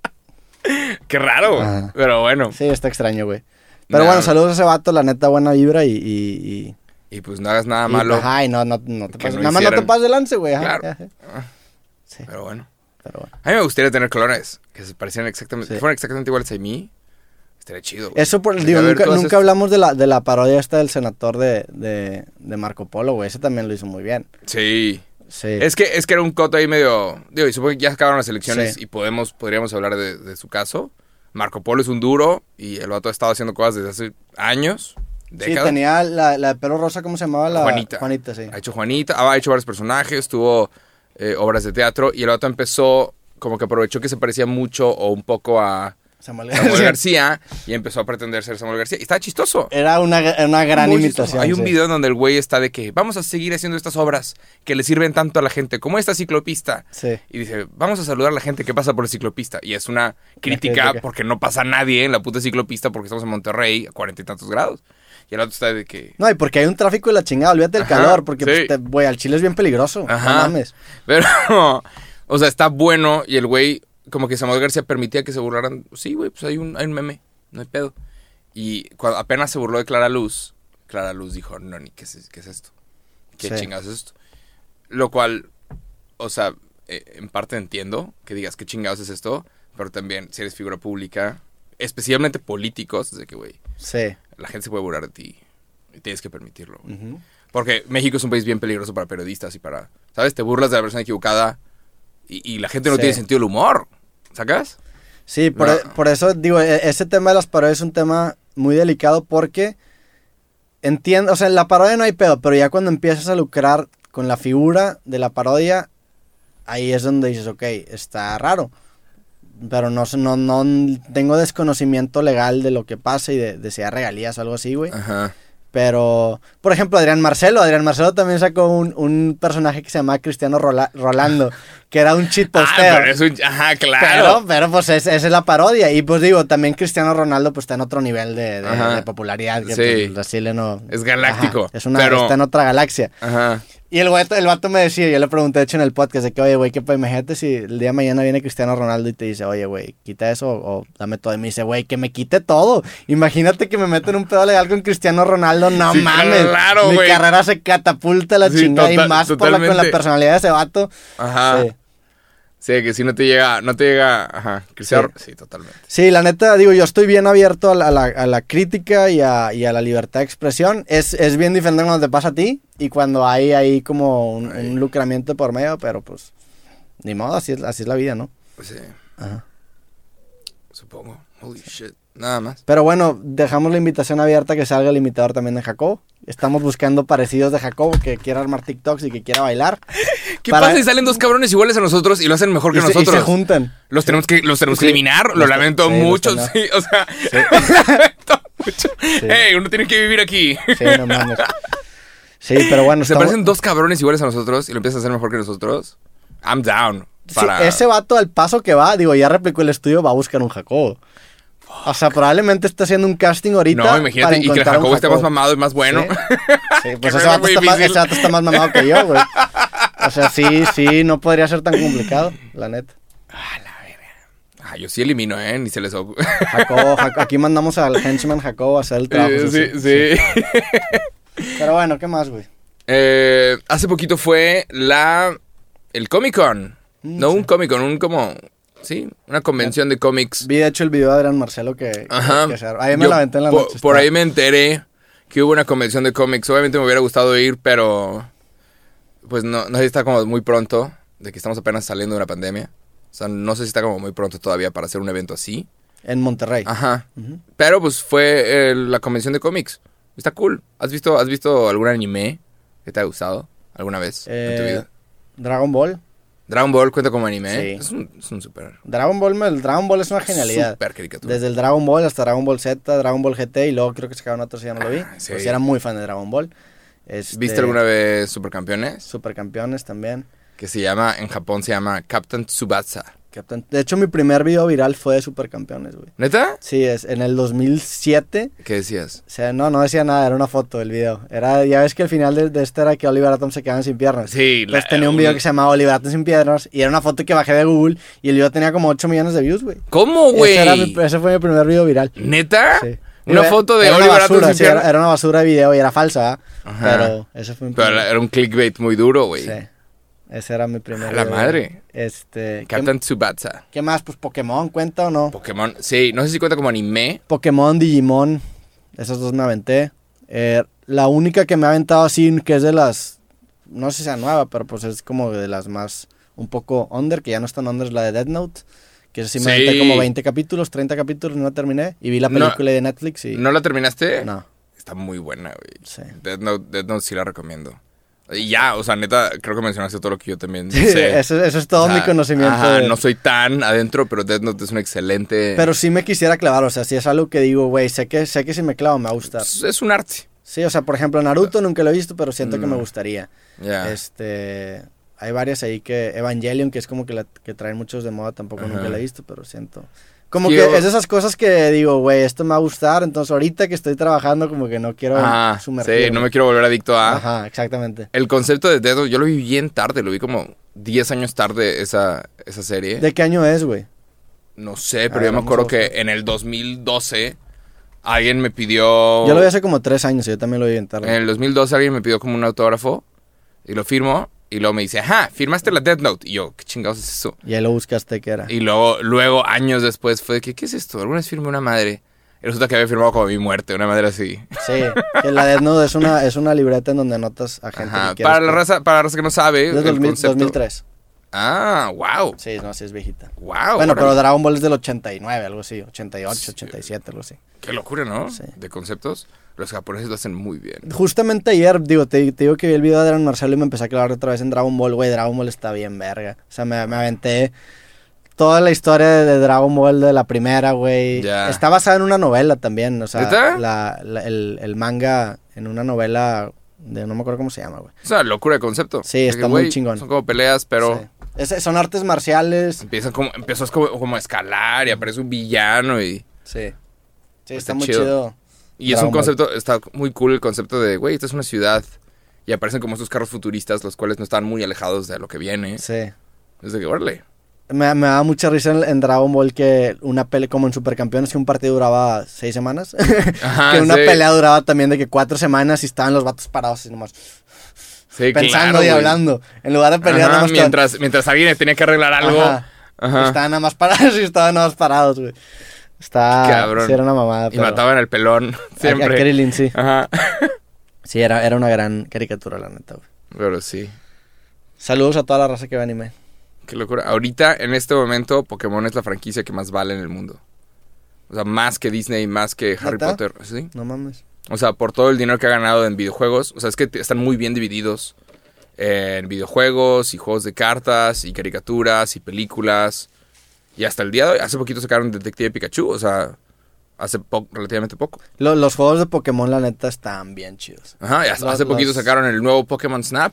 Qué raro, Ajá. pero bueno. sí, está extraño, güey. Pero Nah. bueno, saludos a ese vato, la neta, buena vibra y... y, y- Y pues no hagas nada y- malo. Ajá, y no, no, no te pases. no nada más no te hicieran. pases de lance, güey. Claro. ajá. Sí, Pero bueno. pero bueno. A mí me gustaría tener clones que se parecieran exactamente, Sí. que fueran exactamente iguales a mí. Estaría chido. güey. Eso, por, digo, nunca, hablamos de la, de la parodia esta del senador de, de, de Marco Polo, güey. Ese también lo hizo muy bien. Sí. Sí. Es que, es que era un coto ahí medio. Digo, y supongo que ya acabaron las elecciones Sí. y podemos, podríamos hablar de, de su caso. Marco Polo es un duro y el vato ha estado haciendo cosas desde hace años, Sí, tenía la, la de pelo rosa, ¿cómo se llamaba? La, Juanita. Juanita, sí. Ha hecho Juanita, ha hecho varios personajes, tuvo eh, obras de teatro y el vato empezó, como que aprovechó que se parecía mucho o un poco a Samuel Samuel García. Y empezó a pretender ser Samuel García. Y estaba chistoso. Era una, una gran Muy imitación. chistoso. Hay un video donde el güey está de que vamos a seguir haciendo estas obras que le sirven tanto a la gente, como esta ciclopista. Sí. Y dice, vamos a saludar a la gente que pasa por el ciclopista. Y es una crítica, crítica. porque no pasa nadie en la puta ciclopista porque estamos en Monterrey a cuarenta y tantos grados. Y el otro está de que... No, y porque hay un tráfico de la chingada, olvídate del Ajá, calor, porque, sí. pues, te- güey, al chile es bien peligroso. Ajá. No mames. Pero, [laughs] o sea, está bueno y el güey, como que Samuel García permitía que se burlaran. Sí, güey, pues hay un, hay un meme, no hay pedo. Y cuando apenas se burló de Clara Luz, Clara Luz dijo, no, ni, ¿qué es, qué es esto? ¿Qué Sí. chingados es esto? Lo cual, o sea, eh, en parte entiendo que digas, ¿qué chingados es esto? Pero también, si eres figura pública especialmente políticos, es de que, güey, Sí. la gente se puede burlar de ti y tienes que permitirlo. Porque México es un país bien peligroso para periodistas y para, ¿sabes? Te burlas de la persona equivocada y, y la gente no Sí. tiene sentido del humor, ¿sacas? Sí, por, No. e- por eso digo, e- ese tema de las parodias es un tema muy delicado porque entiendo, o sea, en la parodia no hay pedo, pero ya cuando empiezas a lucrar con la figura de la parodia, ahí es donde dices, ok, está raro. Pero no, no, no tengo desconocimiento legal de lo que pasa y de, de si hay regalías o algo así, güey. Ajá. Pero, por ejemplo, Adrián Marcelo. Adrián Marcelo también sacó un, un personaje que se llamaba Cristiano Rola- Rolando, [laughs] que era un cheat Ah, posteo. pero es un... Ajá, claro. pero pues es- esa es la parodia. Y pues digo, también Cristiano Ronaldo pues está en otro nivel de, de- Ajá. de popularidad. Que Sí. pues, no... Es galáctico, Ajá, es una, pero- está en otra galaxia. Ajá. Y el vato, el vato me decía, yo le pregunté de hecho en el podcast, de que, oye, güey, que pues imagínate si el día de mañana viene Cristiano Ronaldo y te dice, oye, güey, quita eso o, dame todo. Y me dice, güey, que me quite todo. Imagínate que me meto en un pedo legal con Cristiano Ronaldo, no Sí, mames. claro, Mi carrera se catapulta la Sí, chingada y más por la, con la personalidad de ese vato. Ajá. Sí. Sí. que si no te llega, no te llega, ajá, Cristiano. Sí, totalmente. Sí, la neta, digo, yo estoy bien abierto a la, a la- a la crítica y a, y a la libertad de expresión. Es, es bien diferente cuando te pasa a ti y cuando hay ahí como un lucramiento por medio, pero pues, ni modo, así es, así es la vida, ¿no? Pues sí, Ajá. supongo. Holy shit. Nada más. Pero bueno, dejamos la invitación abierta que salga el imitador también de Jacob. Estamos buscando parecidos de Jacob que quiera armar TikToks y que quiera bailar. [laughs] ¿Qué Para- pasa si salen dos cabrones iguales a nosotros y lo hacen mejor que y, se, y nosotros? se juntan. Los tenemos que, los tenemos Sí. que eliminar, lo lamento sí, los mucho, sí, o sea, [laughs] lo lamento mucho. Hey, uno tiene que vivir aquí. Sí, no mames. Sí, pero bueno, Se estamos- parecen dos cabrones iguales a nosotros y lo empiezas a hacer mejor que nosotros. I'm down. Sí, Para... ese vato al paso que va, digo, ya replicó el estudio, va a buscar un Jacobo. O sea, probablemente está haciendo un casting ahorita. no, imagínate, para y que el un Jacobo esté más Jacobo. mamado y más bueno. Sí, Sí, [laughs] pues ese vato, está más, ese vato está más mamado que yo, güey. O sea, sí, sí, no podría ser tan complicado, la neta. Ah, yo sí elimino, ¿eh? Ni se les ocurre. Jacobo, Jac- aquí mandamos al henchman Jacobo a hacer el trabajo. sí, sucio. sí. [laughs] Pero bueno, ¿qué más, güey? Eh, hace poquito fue la... El Comic Con. Mm, No sí. un Comic Con, un como... Sí, una convención de cómics. Vi de hecho el video de Adrián Marcelo que, Ajá. que se. Ahí me Yo la aventé en la noche. Por ahí me enteré que hubo una convención de cómics. Obviamente me hubiera gustado ir, pero... Pues no, no sé si está como muy pronto, de que estamos apenas saliendo de una pandemia. O sea, no sé si está como muy pronto todavía para hacer un evento así. En Monterrey. Ajá. Pero pues fue eh, la convención de cómics. Está cool. ¿Has visto, ¿Has visto algún anime que te ha gustado alguna vez en tu Eh, vida? Dragon Ball. Dragon Ball cuenta como anime. Sí. Es un, es un super, Dragon Ball, el Dragon Ball es una genialidad. super caricatura. Desde el Dragon Ball hasta Dragon Ball Z, Dragon Ball GT y luego creo que sacaron otros y ya no lo vi. Ah, sí. Pues era muy fan de Dragon Ball. Este, ¿Viste alguna vez Supercampeones? Supercampeones también. Que se llama, en Japón se llama Captain Tsubasa. Captain- De hecho, mi primer video viral fue de Supercampeones, güey. ¿Neta? Sí, es en el 2007. ¿Qué decías? O sea, no, no decía nada, era una foto del video. Era, ya ves que el final de, de este era que Oliver Atom se quedaban sin piernas. Sí, Pues tenía un video que se llamaba Oliver Atom sin piernas y era una foto que bajé de Google y el video tenía como 8 millones de views, güey. ¿Cómo, Ese, güey? ese fue mi primer video viral. ¿Neta? Sí. Una foto de era Oliver basura, sí, era, una basura de video y era falsa. Ajá. Pero ese fue mi Pero primer. era un clickbait muy duro, güey. Sí. Ese era mi primer A la video. madre. Este. ¿qué, Captain Tsubasa. qué más? Pues Pokémon, ¿cuenta o no? Pokémon. Sí, no sé si cuenta como anime. Pokémon, Digimon. Esos dos me aventé. Eh, la única que me ha aventado así, que es de las. No sé si sea nueva, pero pues es como de las más. Un poco under, que ya no es tan under, es la de Dead Note. Que sí me Sí. como 20 capítulos, 30 capítulos, no la terminé. Y vi la No. película de Netflix y. ¿No la terminaste? No, Está muy buena, güey. sí. Death Note, Death Note sí la recomiendo. Y ya, o sea, neta, creo que mencionaste todo lo que yo también Sí, sé. eso, eso es todo O sea, mi conocimiento. ajá, de- no soy tan adentro, pero Death Note es un excelente... Pero sí me quisiera clavar, o sea, si es algo que digo, güey, sé que, sé que si me clavo me va a gustar. es, es un arte. Sí, o sea, por ejemplo, Naruto nunca lo he visto, pero siento que me No. gustaría. Ya. Este, hay varias ahí que Evangelion, que es como que la que traen muchos de moda, tampoco Ajá. nunca la he visto, pero siento. Como Sí, que yo- es de esas cosas que digo, güey, esto me va a gustar, entonces ahorita que estoy trabajando como que no quiero Ajá, sumergirme. sí, no me quiero volver adicto a... Ajá, exactamente. El concepto de Note, yo lo vi bien tarde, lo vi como 10 años tarde esa, esa serie. ¿De qué año es, güey? No sé, pero ver, yo me acuerdo que en el 2012 alguien me pidió... Yo lo vi hace como tres años, y yo también lo vi en tarde. En el 2012 alguien me pidió como un autógrafo y lo firmo Y luego me dice, ajá, firmaste la Death Note. Y yo, ¿qué chingados es eso? Y ahí lo buscaste que era. Y luego, luego años después, fue de que, ¿qué es esto? Alguna vez firmé una madre. Y resulta que había firmado como mi muerte, una madre así. Sí, que la Death Note es una, es una libreta en donde anotas a gente Ajá, que para la raza, para la raza que no sabe, Es del el 2000 concepto. 2003. Ah, wow. Sí, no, sí es viejita. Wow. bueno, pero Dragon Ball es del 89, algo así. 88, 87, algo así. Qué locura, ¿no? Sí. De conceptos. Los japoneses lo hacen muy bien. Justamente ayer, digo, te, te digo que vi el video de Adrián Marcelo y me empecé a clavar otra vez en Dragon Ball, güey. Dragon Ball está bien verga. O sea, me, me aventé toda la historia de, Dragon Ball de la primera, güey. Ya. Está basada en una novela también. O sea, ¿Neta? la- la- el, el manga en una novela de no me acuerdo cómo se llama, güey. Es una locura de concepto. Sí, está muy chingón. Son como peleas, pero Sí. Es- son artes marciales. empiezan como, empiezas como, como a escalar y aparece un villano y... Sí. Sí, Está está, muy chido. chido. Y es un Ball. concepto, está muy cool el concepto de, güey, esta es una ciudad. Y aparecen como estos carros futuristas, los cuales no están muy alejados de lo que viene. Sí. Es de que, órale. Me, me da mucha risa en, en Dragon Ball que una pelea como en Supercampeones que un partido duraba seis semanas. [laughs] Ajá, que una sí. pelea duraba también de que cuatro semanas y estaban los vatos parados así nomás. Sí, pensando claro, y hablando. En lugar de pelear Ajá, nada más estaban- mientras, mientras alguien tenía que arreglar algo. Ajá. Estaban nada más parados [laughs] y estaban nada más parados, güey. Está... Cabrón. Sí, era una mamada. Y pero- mataban al pelón. [laughs] A- A, [laughs] Siempre. Krillin, sí. Ajá. Sí, era, era una gran caricatura, la neta, güey. Pero sí. Saludos a toda la raza que ve anime. Qué locura. Ahorita, en este momento, Pokémon es la franquicia que más vale en el mundo. O sea, más que Disney, más que Harry. Potter. Sí. No mames. O sea, por todo el dinero que ha ganado en videojuegos. O sea, es que están muy bien divididos en videojuegos y juegos de cartas y caricaturas y películas. Y hasta el día de hoy, hace poquito sacaron Detective Pikachu. O sea, hace po- relativamente poco. Lo- los juegos de Pokémon, la neta, están bien chidos. Ajá, y hace, Los- hace poquito los- sacaron el nuevo Pokémon Snap.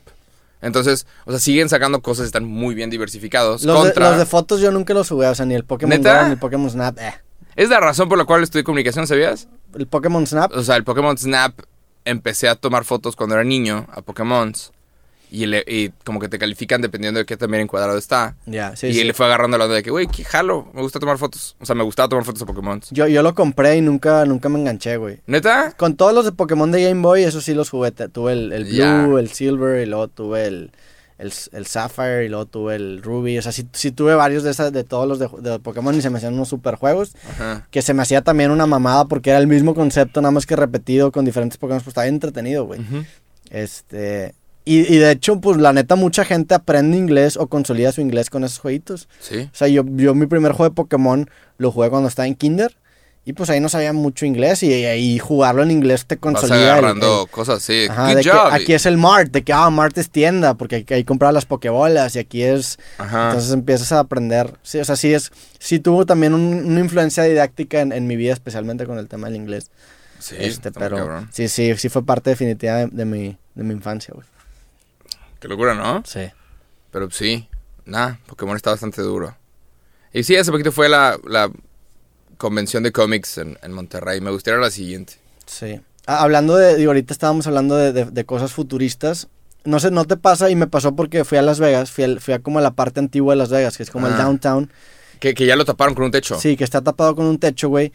Entonces, o sea, siguen sacando cosas, están muy bien diversificados. Los de, contra... los de fotos yo nunca los jugué, o sea, ni el Pokémon ¿Neta? Go, ni el Pokémon Snap. Eh. Es la razón por la cual estudié comunicación, ¿sabías? El Pokémon Snap, O sea, el Pokémon Snap, empecé a tomar fotos cuando era niño a Pokémons. Y, le- y como que te califican dependiendo de qué tan bien encuadrado está. ya, sí, y sí. él le fue agarrando la onda de que, güey, qué jalo, me gusta tomar fotos. O sea, me gustaba tomar fotos a Pokémon. Yo, yo lo compré y nunca, nunca me enganché, güey. ¿Neta? Con todos los de Pokémon de Game Boy, eso sí los jugué. Tuve el, el Blue, el Silver, y luego tuve el, el, el Sapphire, y luego tuve el Ruby. O sea, sí, sí tuve varios de esas, de todos los de, de Pokémon y se me hacían unos super juegos. Ajá. Que se me hacía también una mamada porque era el mismo concepto, nada más que repetido con diferentes Pokémon. Pues estaba entretenido, güey. Este. Y, y de hecho, pues la neta, mucha gente aprende inglés o consolida su inglés con esos jueguitos. Sí. O sea, yo, yo mi primer juego de Pokémon lo jugué cuando estaba en Kinder. Y pues ahí no sabía mucho inglés. Y ahí jugarlo en inglés te Vas consolida. el- agarrando el- cosas, sí. Ajá, de que aquí es el Mart, de que ah, Mart es tienda, porque ahí, ahí compraba las Pokébolas y aquí es. Ajá. Entonces empiezas a aprender. Sí, o sea, sí es. Sí tuvo también un- una influencia didáctica en, en mi vida, especialmente con el tema del inglés. sí, este, pero cabrón. sí, sí, sí fue parte definitiva de, de mi, de mi infancia, güey. Qué locura, ¿no? Sí. Pero sí, nada, Pokémon está bastante duro. Y sí, hace poquito fue la, la convención de cómics en, en Monterrey. Me gustaría la siguiente. Sí. Ah, hablando de, digo, ahorita estábamos hablando de, de- de cosas futuristas. No sé, no te pasa y me pasó porque fui a Las Vegas, fui, al- fui a como a la parte antigua de Las Vegas, que es como el Ah. downtown. Que, que ya lo taparon con un techo. Sí, que está tapado con un techo, güey.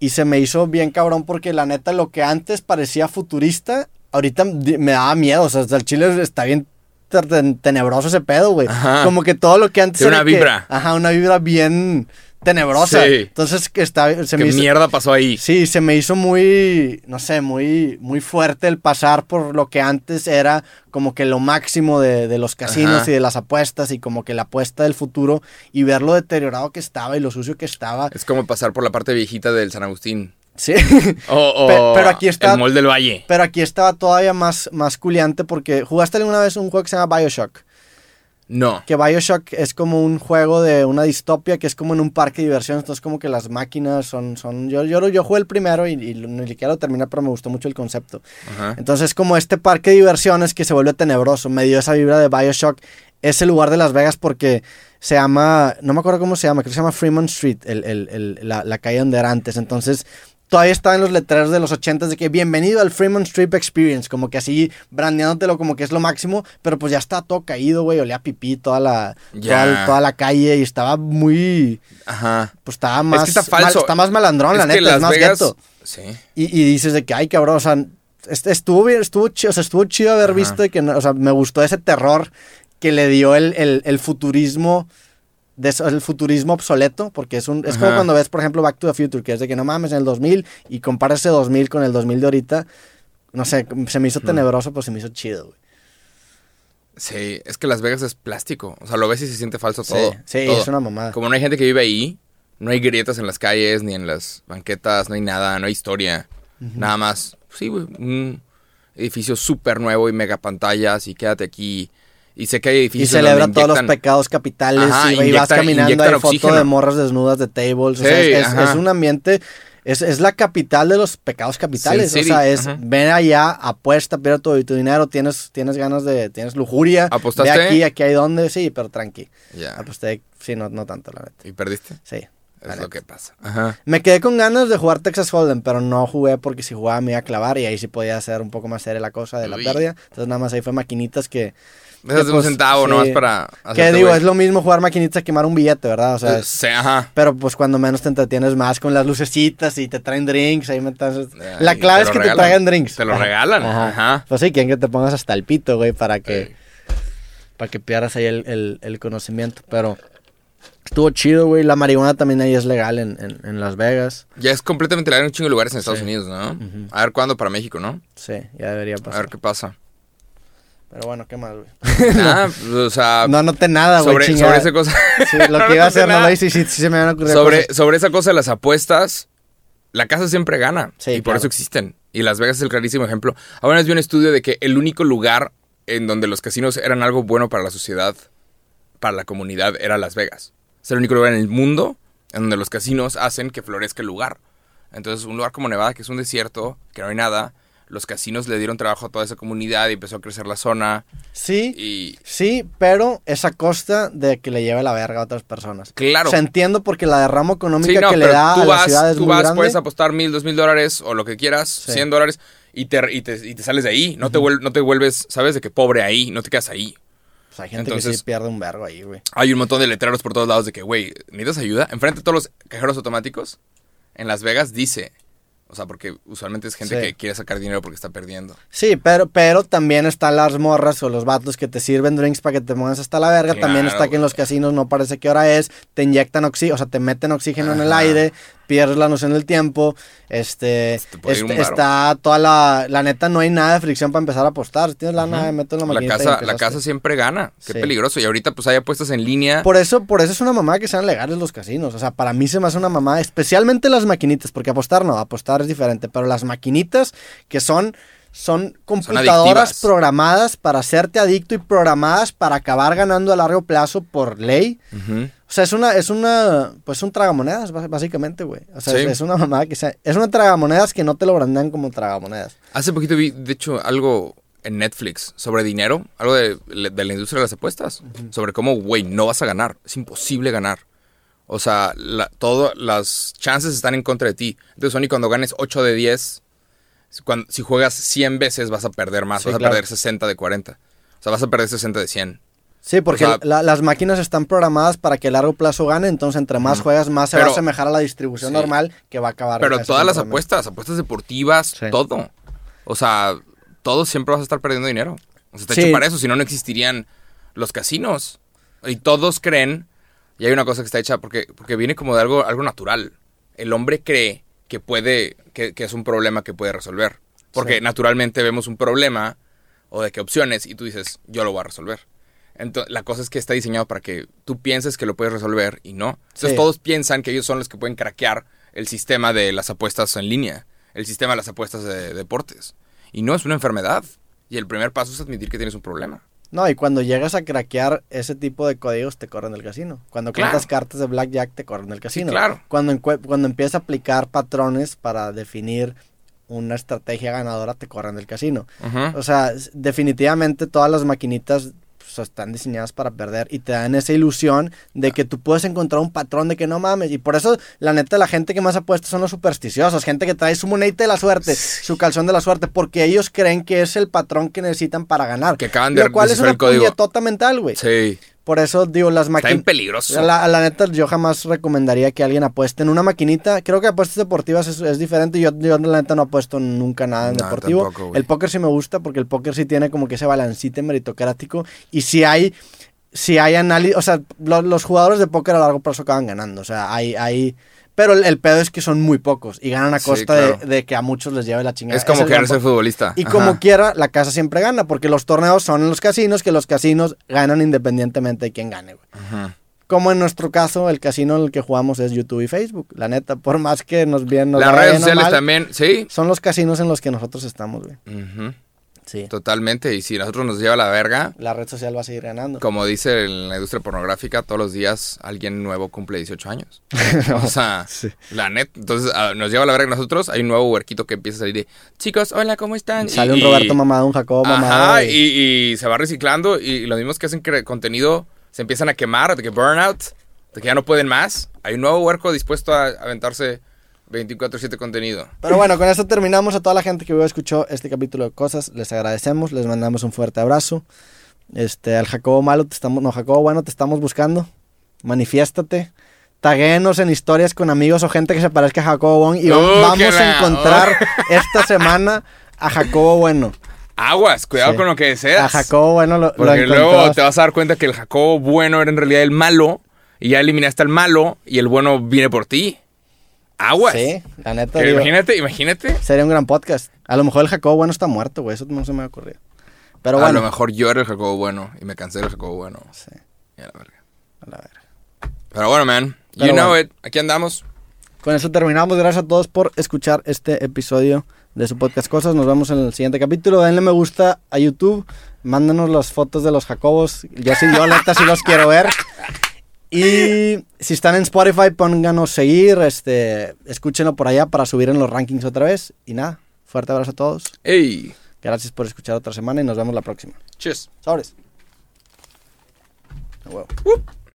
Y se me hizo bien cabrón porque la neta lo que antes parecía futurista, ahorita me daba miedo. O sea, hasta el chile está bien ten- tenebroso ese pedo, güey. Como que todo lo que antes Tiene era una que- vibra. ajá, una vibra bien tenebrosa. Sí. Entonces que está, se ¿Qué me hizo, mierda pasó ahí? Sí, se me hizo muy, no sé, muy, muy fuerte el pasar por lo que antes era como que lo máximo de, de los casinos Ajá. y de las apuestas y como que la apuesta del futuro y ver lo deteriorado que estaba y lo sucio que estaba. Es como pasar por la parte viejita del San Agustín. Sí, [laughs] O, o Pe- pero aquí está- el Mall del Valle. pero aquí estaba todavía más, más culiante porque jugaste alguna vez un juego que se llama Bioshock. No. Que Bioshock es como un juego de una distopia que es como en un parque de diversiones. Entonces, como que las máquinas son. son yo, yo, yo jugué el primero y, y ni siquiera lo terminé, pero me gustó mucho el concepto. Ajá. Entonces, como este parque de diversiones que se vuelve tenebroso, me dio esa vibra de Bioshock. Ese lugar de Las Vegas porque se llama, no me acuerdo cómo se llama, creo que se llama Fremont Street, el, el- el- la, la calle donde era antes. Entonces, todavía está en los letreros de los 80 de que bienvenido al Fremont Street Experience, como que así brandeándotelo como que es lo máximo, pero pues ya está todo caído, güey, olía pipí toda la, Ya. toda, toda la calle y estaba muy, Ajá. pues estaba más, que está falso. mal- está más malandrón, la es que neta, es más Vegas. gueto. Sí. Y, y dices de que, ay, cabrón, o sea, Est- Estuvo bien, estuvo chido, o sea, estuvo chido haber Ajá. visto que, o sea, me gustó ese terror que le dio el, el- el futurismo, de eso- el futurismo obsoleto, porque es un, es como cuando ves, por ejemplo, Back to the Future, que es de que no mames en el 2000 y comparas ese 2000 con el 2000 de ahorita, no sé, se me hizo tenebroso, pues se me hizo chido, güey. Sí, es que Las Vegas es plástico. O sea, lo ves y se siente falso Sí, todo. sí, todo. es una mamada. Como no hay gente que vive ahí, no hay grietas en las calles, ni en las banquetas, no hay nada, no hay historia. Nada más, sí, güey, un edificio súper nuevo y mega pantallas y quédate aquí. Y sé que hay Y edificios celebra donde todos los inyectan- pecados capitales Ajá, y, y vas inyectan- caminando, inyectan hay foto oxígeno. de morras desnudas de tables. o Sí, sea, es, es- es un ambiente, es, es la capital de los pecados capitales. Sin o sea, es ajá. ven allá, apuesta, pierde todo tu dinero, tienes, tienes ganas de, tienes lujuria. ¿Apostaste? Ve aquí, aquí hay donde, sí, pero tranqui. Ya. Aposté, sí, no, no tanto, la neta. ¿Y perdiste? Sí. la Es lo que pasa. Ajá. Me quedé con ganas de jugar Texas Hold'em, pero no jugué porque si jugaba me iba a clavar y ahí sí podía hacer un poco más seria la cosa de la Uy. pérdida. Entonces nada más ahí fue maquinitas que... Dejas de un pues, centavo sí. nomás para Que digo, es lo mismo jugar maquinitas que quemar un billete, ¿verdad? O sea, Eh, Sí, ajá. Pero pues cuando menos te entretienes más con las lucecitas y te traen drinks, ahí me estás- Ay, La clave es que te traigan drinks. Te lo regalan. Ajá. Ajá. Pues sí, quieren que te pongas hasta el pito, güey, para que, para que pierdas ahí el, el- el conocimiento. Pero estuvo chido, güey. La marihuana también ahí es legal en, en- en Las Vegas. Ya es completamente legal en un chingo de lugares en Estados Sí. Unidos, ¿no? A ver cuándo para México, ¿no? Sí, ya debería A ver pasar. qué pasa. Pero bueno, ¿qué más, güey? [laughs] Nada, o sea, No anoté nada, güey, sobre, sobre esa cosa. Sí, lo que [laughs] iba a hacer no nada. lo hice y sí, sí se me van a ocurrir sobre, cosas. sobre esa cosa de las apuestas, la casa siempre gana. Sí, y por claro. eso existen. Y Las Vegas es el clarísimo ejemplo. Ahora vi un estudio de que el único lugar en donde los casinos eran algo bueno para la sociedad, para la comunidad, era Las Vegas. Es el único lugar en el mundo en donde los casinos hacen que florezca el lugar. Entonces, un lugar como Nevada, que es un desierto, que no hay nada, los casinos le dieron trabajo a toda esa comunidad y empezó a crecer la zona. Sí, Y sí, pero es a costa de que le lleve la verga a otras personas. claro. O sea, entiendo porque la derrama económica Sí, no, que le da tú a vas, la ciudad es tú muy vas, grande. puedes apostar mil, dos mil dólares o lo que quieras, Sí. cien dólares y te, y, te, y te sales de ahí. No, te vuel- no te vuelves, sabes, de que pobre ahí, no te quedas ahí. Pues hay gente que sí pierde un vergo ahí, güey. Hay un montón de letreros por todos lados de que, güey, ¿necesitas ayuda? Enfrente de todos los cajeros automáticos, en Las Vegas dice, o sea, porque usualmente es gente Sí. que quiere sacar dinero porque está perdiendo. Sí, pero, pero también están las morras o los vatos que te sirven drinks para que te pongas hasta la verga. también está que en los casinos no parece qué hora es. Te inyectan oxígeno, o sea, te meten oxígeno en el aire, pierdes la noción del tiempo. Este, este- está toda la. La neta, no hay nada de fricción para empezar a apostar. Si tienes lana, Ujú. meto en la La maquinita. y casa, la casa siempre gana. Qué Sí. peligroso. Y ahorita pues hay apuestas en línea. Por eso, por eso es una mamá que sean legales los casinos. O sea, para mí se me hace una mamá, especialmente las maquinitas, porque apostar no, apostar es diferente. Pero las maquinitas que son, son computadoras programadas para hacerte adicto y programadas para acabar ganando a largo plazo por ley. O sea, es una, es una, pues un tragamonedas, bás- básicamente, güey. O sea, Sí. es, es una mamá que sea, es una tragamonedas que no te lo brandean como tragamonedas. Hace poquito vi, de hecho, algo en Netflix sobre dinero, algo de, de la industria de las apuestas, sobre cómo, güey, no vas a ganar, es imposible ganar. O sea, la, todas las chances están en contra de ti. Entonces, Sony, cuando ganes 8 de 10, cuando, si juegas 100 veces vas a perder más, Sí, vas a perder 60 de 40. O sea, vas a perder 60 de 100. Sí, porque O sea- la- las máquinas están programadas para que a largo plazo gane, entonces entre más juegas, más se va a asemejar a la distribución Sí. normal que va a acabar. Pero todas las apuestas, apuestas deportivas, Sí. todo. O sea, todo siempre vas a estar perdiendo dinero. O sea, está Sí. hecho para eso, si no, no existirían los casinos. Y todos creen, y hay una cosa que está hecha porque, porque viene como de algo, algo natural. El hombre cree que puede, que, que es un problema que puede resolver. Porque naturalmente vemos un problema o de qué opciones y tú dices, yo lo voy a resolver. Entonces, la cosa es que está diseñado para que tú pienses que lo puedes resolver y no. Entonces Sí. todos piensan que ellos son los que pueden craquear el sistema de las apuestas en línea, el sistema de las apuestas de deportes. Y no es una enfermedad. Y el primer paso es admitir que tienes un problema. No, y cuando llegas a craquear ese tipo de códigos, te corren del casino. Cuando Claro. cuentas cartas de blackjack, te corren del casino. claro. Cuando, cuando empiezas a aplicar patrones para definir una estrategia ganadora, te corren del casino. O sea, definitivamente todas las maquinitas pues, están diseñadas para perder y te dan esa ilusión de que tú puedes encontrar un patrón de que no mames. Y por eso, la neta, la gente que más apuesta son los supersticiosos. Gente que trae su monedita de la suerte, su calzón de la suerte, porque ellos creen que es el patrón que necesitan para ganar. Que acaban de Lo cual es una el código. puñetota mental, güey. Sí. Por eso digo, las Está bien máquinas... peligroso. La, la neta, yo jamás recomendaría que alguien apueste en una maquinita. Creo que apuestas deportivas es, es diferente. Yo, yo, la neta, no apuesto nunca nada en No, deportivo. tampoco, el póker sí me gusta porque el póker sí tiene como que ese balancite meritocrático. Y si hay, si hay análisis. O sea, lo- los jugadores de póker a largo plazo acaban ganando. O sea, hay. hay pero el, el pedo es que son muy pocos y ganan a Sí, costa claro. de, de que a muchos les lleve la chingada. es como Ese el querer gran ser futbolista. y Ajá. como quiera, la casa siempre gana, porque los torneos son en los casinos, que los casinos ganan independientemente de quién gane, güey. Ajá. Como en nuestro caso, el casino en el que jugamos es YouTube y Facebook. La neta, por más que nos bien nos Las redes sociales mal, también, sí. Son los casinos en los que nosotros estamos, güey. Ujú. Sí. Totalmente. Y si nosotros nos lleva la verga, La red social va a seguir ganando. como dice en la industria pornográfica, todos los días alguien nuevo cumple 18 años. [laughs] O sea, Sí. la net. Entonces ah, nos lleva la verga a nosotros. Hay un nuevo huerquito que empieza a salir de, chicos, hola, ¿cómo están? Sale Y- un Roberto mamado, un Jacobo mamado. Y, y se va reciclando. Y los mismos que hacen cre- contenido se empiezan a quemar, de que burnout, de que ya no pueden más. Hay un nuevo huerco dispuesto a aventarse 24-7 contenido. Pero bueno, con esto terminamos. A toda la gente que vio escuchó este capítulo de cosas, les agradecemos, les mandamos un fuerte abrazo. Este, al Jacobo Malo, te estamos, no, Jacobo Bueno, te estamos buscando. Manifiéstate. Taguéenos en historias con amigos o gente que se parezca a Jacobo Bueno y Uh, vamos a encontrar [laughs] esta semana a Jacobo Bueno. Aguas, cuidado Sí. con lo que deseas. A Jacobo Bueno lo, lo Porque luego encontrás. te vas a dar cuenta que el Jacobo bueno era en realidad el malo. Y ya eliminaste al malo y el bueno viene por ti. Aguas. Sí, la neta. Digo, imagínate, imagínate. sería un gran podcast. A lo mejor el Jacobo Bueno está muerto, güey. Eso no se me ha ocurrido. Pero a bueno. lo mejor yo era el Jacobo bueno y me cansé del Jacobo bueno. Sí, Y a la verga. a la verga. Pero bueno, man. You Pero know bueno. it. Aquí andamos. Con eso terminamos. Gracias a todos por escuchar este episodio de su podcast Cosas. Nos vemos en el siguiente capítulo. Denle me gusta a YouTube. Mándanos las fotos de los Jacobos. Yo sí, yo neta sí los quiero ver. Y si están en Spotify, pónganos seguir. Este, escúchenlo por allá para subir en los rankings otra vez. Y nada, fuerte abrazo a todos. Gracias por escuchar otra semana y nos vemos la próxima. Cheers. Sobres. Huevo.